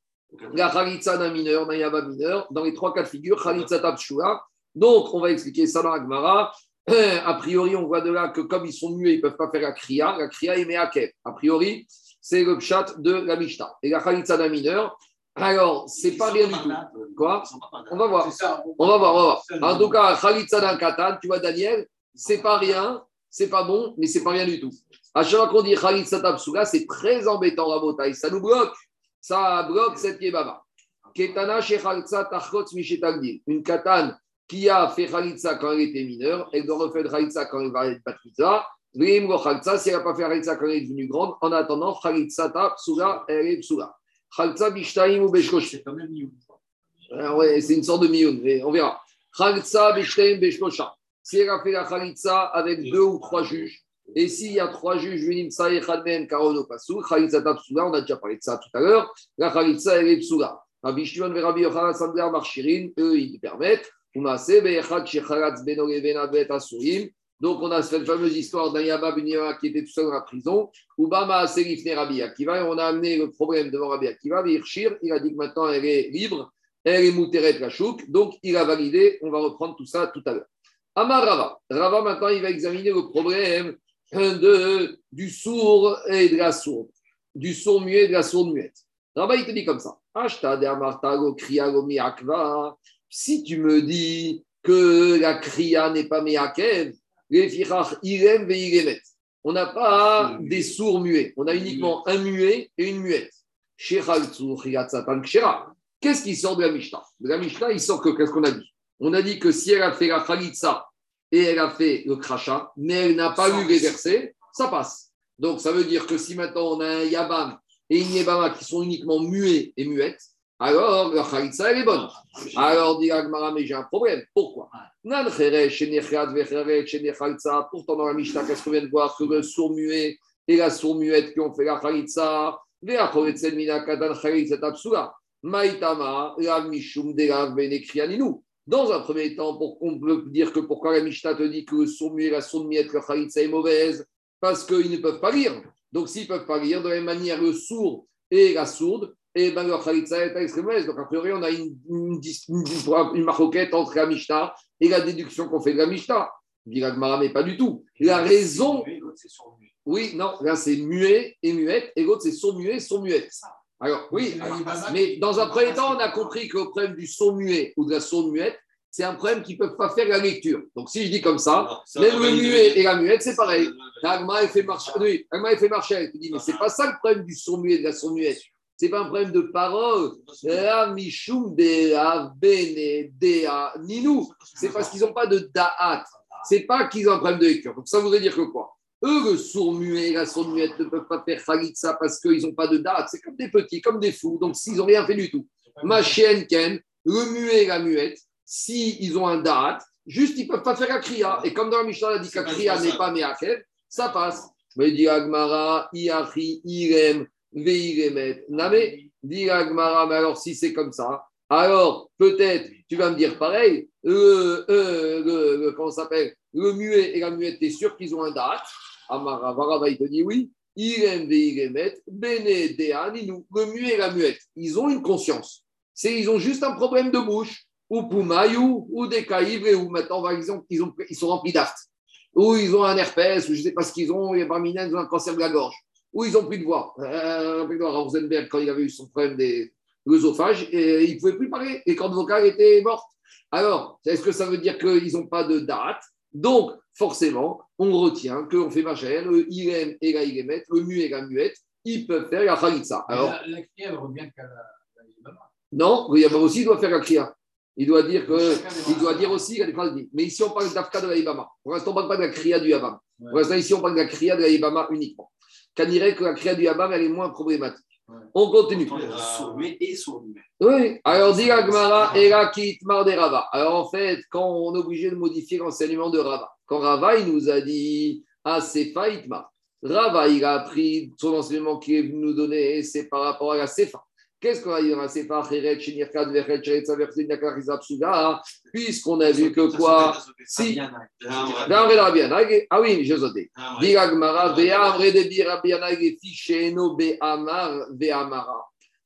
la Khalitsa d'un mineur, d'un Yabam mineur, dans les trois cas de figure, Khalitsa Tabshua. Donc on va expliquer ça dans la Gemara. A priori, on voit de là que comme ils sont muets, ils ne peuvent pas faire la kriya. La kriya est meakev. A priori, c'est le chat de la Mishnah. Et la khalitza d'un mineur, alors, c'est pas rien du tout. Quoi On va voir. On va voir, on va voir. En tout cas, khalitza d'un katan, tu vois, Daniel, c'est pas rien, c'est pas bon, mais c'est pas rien du tout. À chaque fois qu'on dit khalitza tabsuga, c'est très embêtant, Rabotai. Ça nous bloque. Ça bloque cette yébaba. Ketana. Une katane qui a fait Khalitsa quand elle était mineure, elle doit refaire Khalitsa quand elle va être Batmiza. Si elle n'a pas fait Khalitsa quand elle est devenue grande, en attendant, Khalitsa ta psula, elle est psula. Khalitsa bishtaim ou beshkosh. C'est quand même ah Ouais, c'est une sorte de mioun, mais on verra. Khalitsa bishtaim beshkosha. Si elle a fait la Khalitsa avec deux ou trois juges, et s'il y a trois juges, Vinim Saï Khadmen Karono Pasou, Khalitsa ta psula, on a déjà parlé de ça tout à l'heure, la Khalitsa, elle est psula. Rabbi Shimon et Rabbi Yochanan Sandler Marchirin, eux, ils permettent. Donc, on a cette fameuse histoire d'un Yaba qui était tout seul dans la prison. Ubama Rabbi Akiva, et on a amené le problème devant Rabbi Akiva. Il a dit que maintenant elle est libre, elle est mouteret la chouk, donc il a validé. On va reprendre tout ça tout à l'heure. Amar Rava. Rava, maintenant, il va examiner le problème du sourd et de la sourde, du sourd muet et de la sourde muette. Rava, il te dit comme ça. Ashta de Amartago Kriago Miakva. Si tu me dis que la kriya n'est pas meakev, on n'a pas des sourds muets, on a uniquement un muet et une muette. Qu'est-ce qui sort de la Mishnah? De la Mishnah, il sort que, qu'est-ce qu'on a dit? On a dit que si elle a fait la khalitsa et elle a fait le krachat, mais elle n'a pas eu les versets, ça passe. Donc ça veut dire que si maintenant on a un yabam et une yabama qui sont uniquement muets et muettes, alors la khalitsa, elle est bonne. Alors, dit Agmara, mais j'ai un problème. Pourquoi? Pourtant, dans la Mishnah, qu'est-ce qu'on vient de voir? Que le sourd muet et la sourd muette qui ont fait la khalitsa, Maïtama, la Mishum de Dans un premier temps, pour qu'on peut dire que pourquoi la Mishnah te dit que le sourd muet et la sourde muette, la khalitsa est mauvaise? Parce qu'ils ne peuvent pas lire. Donc, s'ils ne peuvent pas lire, de la même manière, le sourd et la sourde, et ben leur khalitza est extrêmement Donc, a priori, on a une, une, une, maroquette entre la Mishnah et la déduction qu'on fait de la Mishnah. Dit mais pas du tout. La raison. Oui, non, là, c'est muet et muette, et l'autre, c'est son muet, son muette. Alors, oui, mais dans un premier temps, on a compris que le problème du son muet ou de la son muette, c'est un problème qu'ils ne peuvent pas faire la lecture. Donc, si je dis comme ça, même le muet et la muette, c'est pareil. L'agma, elle fait marcher. Oui, elle fait marcher. Elle dit, mais c'est pas ça le problème du son muet et de la son muette n'est pas un problème de parole. C'est parce qu'ils n'ont pas de da'at. C'est pas qu'ils ont un problème de lecture. Donc ça voudrait dire que quoi? Eux, le sourd muet, la sourde muette ne peuvent pas faire ça parce qu'ils n'ont pas de da'at. C'est comme des petits, comme des fous. Donc s'ils n'ont rien fait du tout. Ma chienne Ken, le muet et la muette, s'ils ils ont un da'at, juste ils ne peuvent pas faire la kriya. Et comme dans la Mishnah, a dit que la kriya n'est pas meakev, ça passe. Mais dit Agmara, Iachi, Irem, Name, dit Agmara, mais alors si c'est comme ça, Alors, peut-être, tu vas me dire pareil, le, euh, comment s'appelle Le muet et la muette, tu es sûr qu'ils ont un date? Amarava, il te dit oui. Irem veiremet, bene deaninu. Le muet et la muette, ils ont une conscience. C'est, ils ont juste un problème de bouche, ou poumaïou, ou des caïvres, ou maintenant, par exemple, ils, ont, ils sont remplis d'art. Ou ils ont un herpès, ou je ne sais pas ce qu'ils ont, et parmi ils ont un cancer de la gorge. Ou ils ont plus de voix. Euh, de voix. Rosenberg, quand il avait eu son problème des l'œsophage, et il ne pouvait plus parler. Les cordes vocales étaient mortes. Alors, est-ce que ça veut dire qu'ils n'ont pas de date? Donc, forcément, on retient qu'on fait marcher le irem et la iremet, le mu et la muette, ils peuvent faire la khalitsa. Alors, la, la cria, elle revient qu'à la, la Yabama. non, le Yabam aussi doit faire la kriya. Il doit dire que, il doit dire aussi qu'il y a des phrases dites. Mais ici, on parle d'Afka de la Yabama. Pour l'instant, on ne parle pas de la kriya du Yabam. Ouais. Pour l'instant, ici, on parle de la kriya de la Yabama uniquement. Qu'on dirait que la kriya du Yabam, elle est moins problématique. Ouais. On continue. Oui, alors dit Agmara, Era Kitmar de Rava. Alors en fait, quand on est obligé de modifier l'enseignement de Rava, quand Rava il nous a dit Ah, c'est Itmar, Rava il a appris son enseignement qu'il est venu nous donner, c'est par rapport à la Sefa. Qu'est-ce qu'on a dit dans la Sefa Cheret, Shinirkad, Vechet, Cheret, Saver, Sinakar, Rizab, Suga, Puisqu'on a vu que quoi Si. Ah oui, j'ai sauté.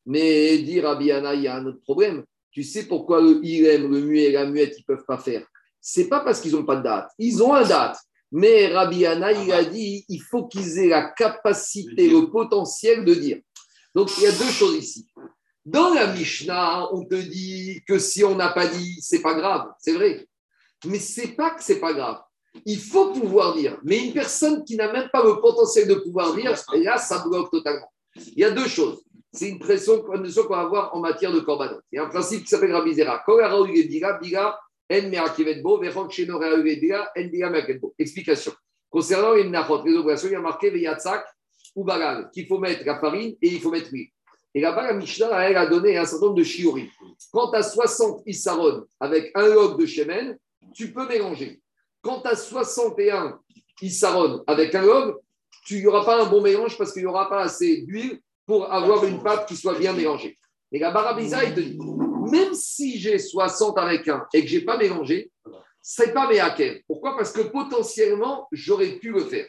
Mais dit Rabbi Yana, il y a un autre problème. Tu sais pourquoi le Irem, le muet et la muette, ils ne peuvent pas faire C'est pas parce qu'ils n'ont pas de date. Ils ont un date. Mais Rabbi Yana, il a dit il faut qu'ils aient la capacité, le potentiel de dire. Donc il y a deux choses ici. Dans la Mishnah, on te dit que si on n'a pas dit, c'est pas grave, c'est vrai. Mais c'est pas que c'est pas grave. Il faut pouvoir dire. Mais une personne qui n'a même pas le potentiel de pouvoir dire, et là, ça bloque totalement. Il y a deux choses. C'est une pression, qu'on va avoir en matière de korbanot. Il y a un principe qui s'appelle Rabbi Zera. Kol hara uge biga, biga, en me'akevet bo, vechok sheno hara uge biga, en biga me'akevet bo. Explication. Concernant les menachot, les obligations, il y a marqué veyatzak ou bagal, qu'il faut mettre la farine et il faut mettre l'huile. Et là-bas, la Mishnah, elle a donné un certain nombre de shiurim. Quand tu as 60 issaron avec un log de shemen, tu peux mélanger. Quand tu as 61 issaron avec un log, tu n'y aura pas un bon mélange parce qu'il n'y aura pas assez d'huile pour avoir une pâte qui soit bien mélangée. Et la Barabiza, il te dit, même si j'ai 60 avec un et que je n'ai pas mélangé, ce n'est pas mes hackers. Pourquoi? Parce que potentiellement, j'aurais pu le faire.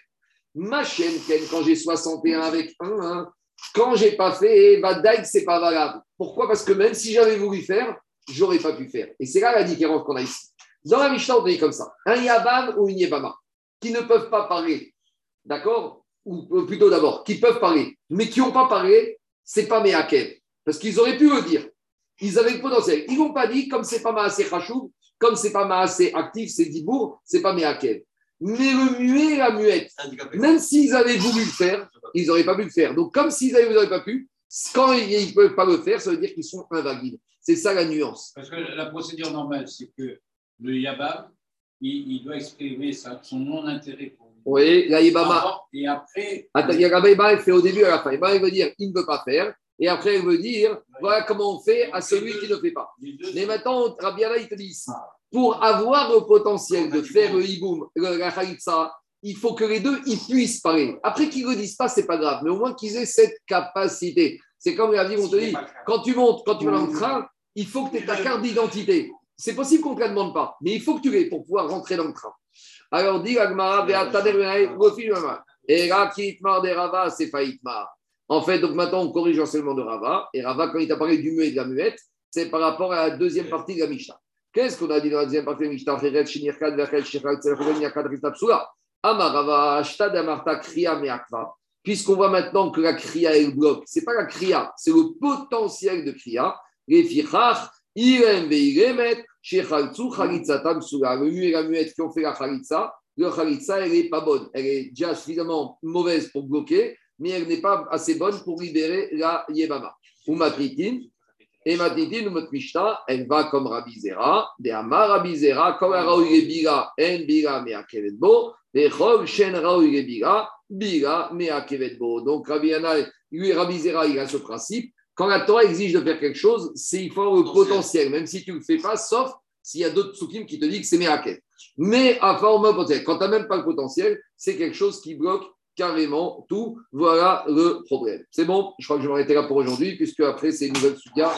Ma chaîne, quand j'ai 61 avec un, hein, quand j'ai pas fait, bah, ce c'est pas valable. Pourquoi? Parce que même si j'avais voulu faire, j'aurais pas pu faire. Et c'est là la différence qu'on a ici. Dans la Mishnah, on dit comme ça un Yabam ou une Yebama qui ne peuvent pas parler, d'accord? Ou plutôt d'abord, qui peuvent parler, mais qui n'ont pas parlé, c'est pas mes hackers. Parce qu'ils auraient pu le dire. Ils avaient le potentiel. Ils n'ont pas dit, comme c'est pas assez Khashou, comme c'est pas assez actif, c'est Dibourg, c'est pas mes hackers. Mais le muet et la muette, Handicapé. même s'ils avaient voulu le faire, ils n'auraient pas pu le faire. Donc, comme s'ils n'auraient pas pu, quand ils ne peuvent pas le faire, ça veut dire qu'ils sont invalides. C'est ça la nuance. Parce que la procédure normale, c'est que le Yabam, il, il doit exprimer son non-intérêt pour Oui, la Avant, Et après, attends, il y a la Yébama, elle fait au début et à la fin. Yébama, elle veut dire il ne veut pas faire. Et après, elle veut dire voilà comment on fait à celui qui ne fait pas. Mais maintenant, Rabbi Yana, il te dit pour avoir le potentiel de faire le hiboum, le- la khalitsa, il faut que les deux ils puissent parler. Après qu'ils ne le disent pas, c'est pas grave, mais au moins qu'ils aient cette capacité. C'est comme la vie, on te dit quand tu montes, quand tu vas dans le train, il faut que tu aies ta carte d'identité. C'est possible qu'on ne te la demande pas, mais il faut que tu l'aies pour pouvoir rentrer dans le train. Alors, dit Agmara, et Rakitmar de Rava, c'est Faïtmar. En fait, donc maintenant, on corrige l'enseignement de Rava. Et Rava, quand il t'a parlé du muet et de la muette, c'est par rapport à la deuxième partie de la Mishnah. Qu'est-ce qu'on a dit dans la deuxième partie de Mishnah Cheret, Yakad, Rizab, Sula. Amar Rava, Ashtad, Amarta, Kriya, Meakva. Puisqu'on voit maintenant que la Kriya est le bloc, c'est pas la Kriya, c'est le potentiel de Kriya. Les Fichach, Irem, Veiremet, Shechaltsu, Chalitzatam, Sula. Le muet et la muette qui ont fait la Chalitza, le Chalitza, elle n'est pas bonne. Elle est déjà suffisamment mauvaise pour bloquer, mais elle n'est pas assez bonne pour libérer la Yebama. Ou Matritin, et Matiti, notre Mishnah, elle va comme Rabbi Zera, de Amar Rabbi Zera, comme Raoui en Biga, mais à Chol, Shen Raoui Biga, mais à. Donc Rabbi Yana, lui, Rabbi Zera, il a ce principe. Quand la Torah exige de faire quelque chose, c'est il faut avoir le potentiel, même si tu ne le fais pas, sauf s'il y a d'autres soukim qui te disent que c'est Meakev. Mais à forme potentiel, quand tu n'as même pas le potentiel, c'est quelque chose qui bloque carrément tout. Voilà le problème. C'est bon, je crois que je vais m'arrêter là pour aujourd'hui, puisque après, c'est une nouvelle suga.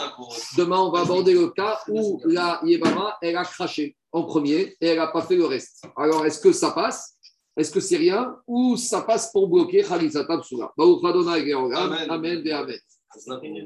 Demain, on va aborder le cas où la Yébama, elle a craché en premier et elle n'a pas fait le reste. Alors, est-ce que ça passe? Est-ce que c'est rien? Ou ça passe pour bloquer Khalisatab Soula Amen, amen, amen.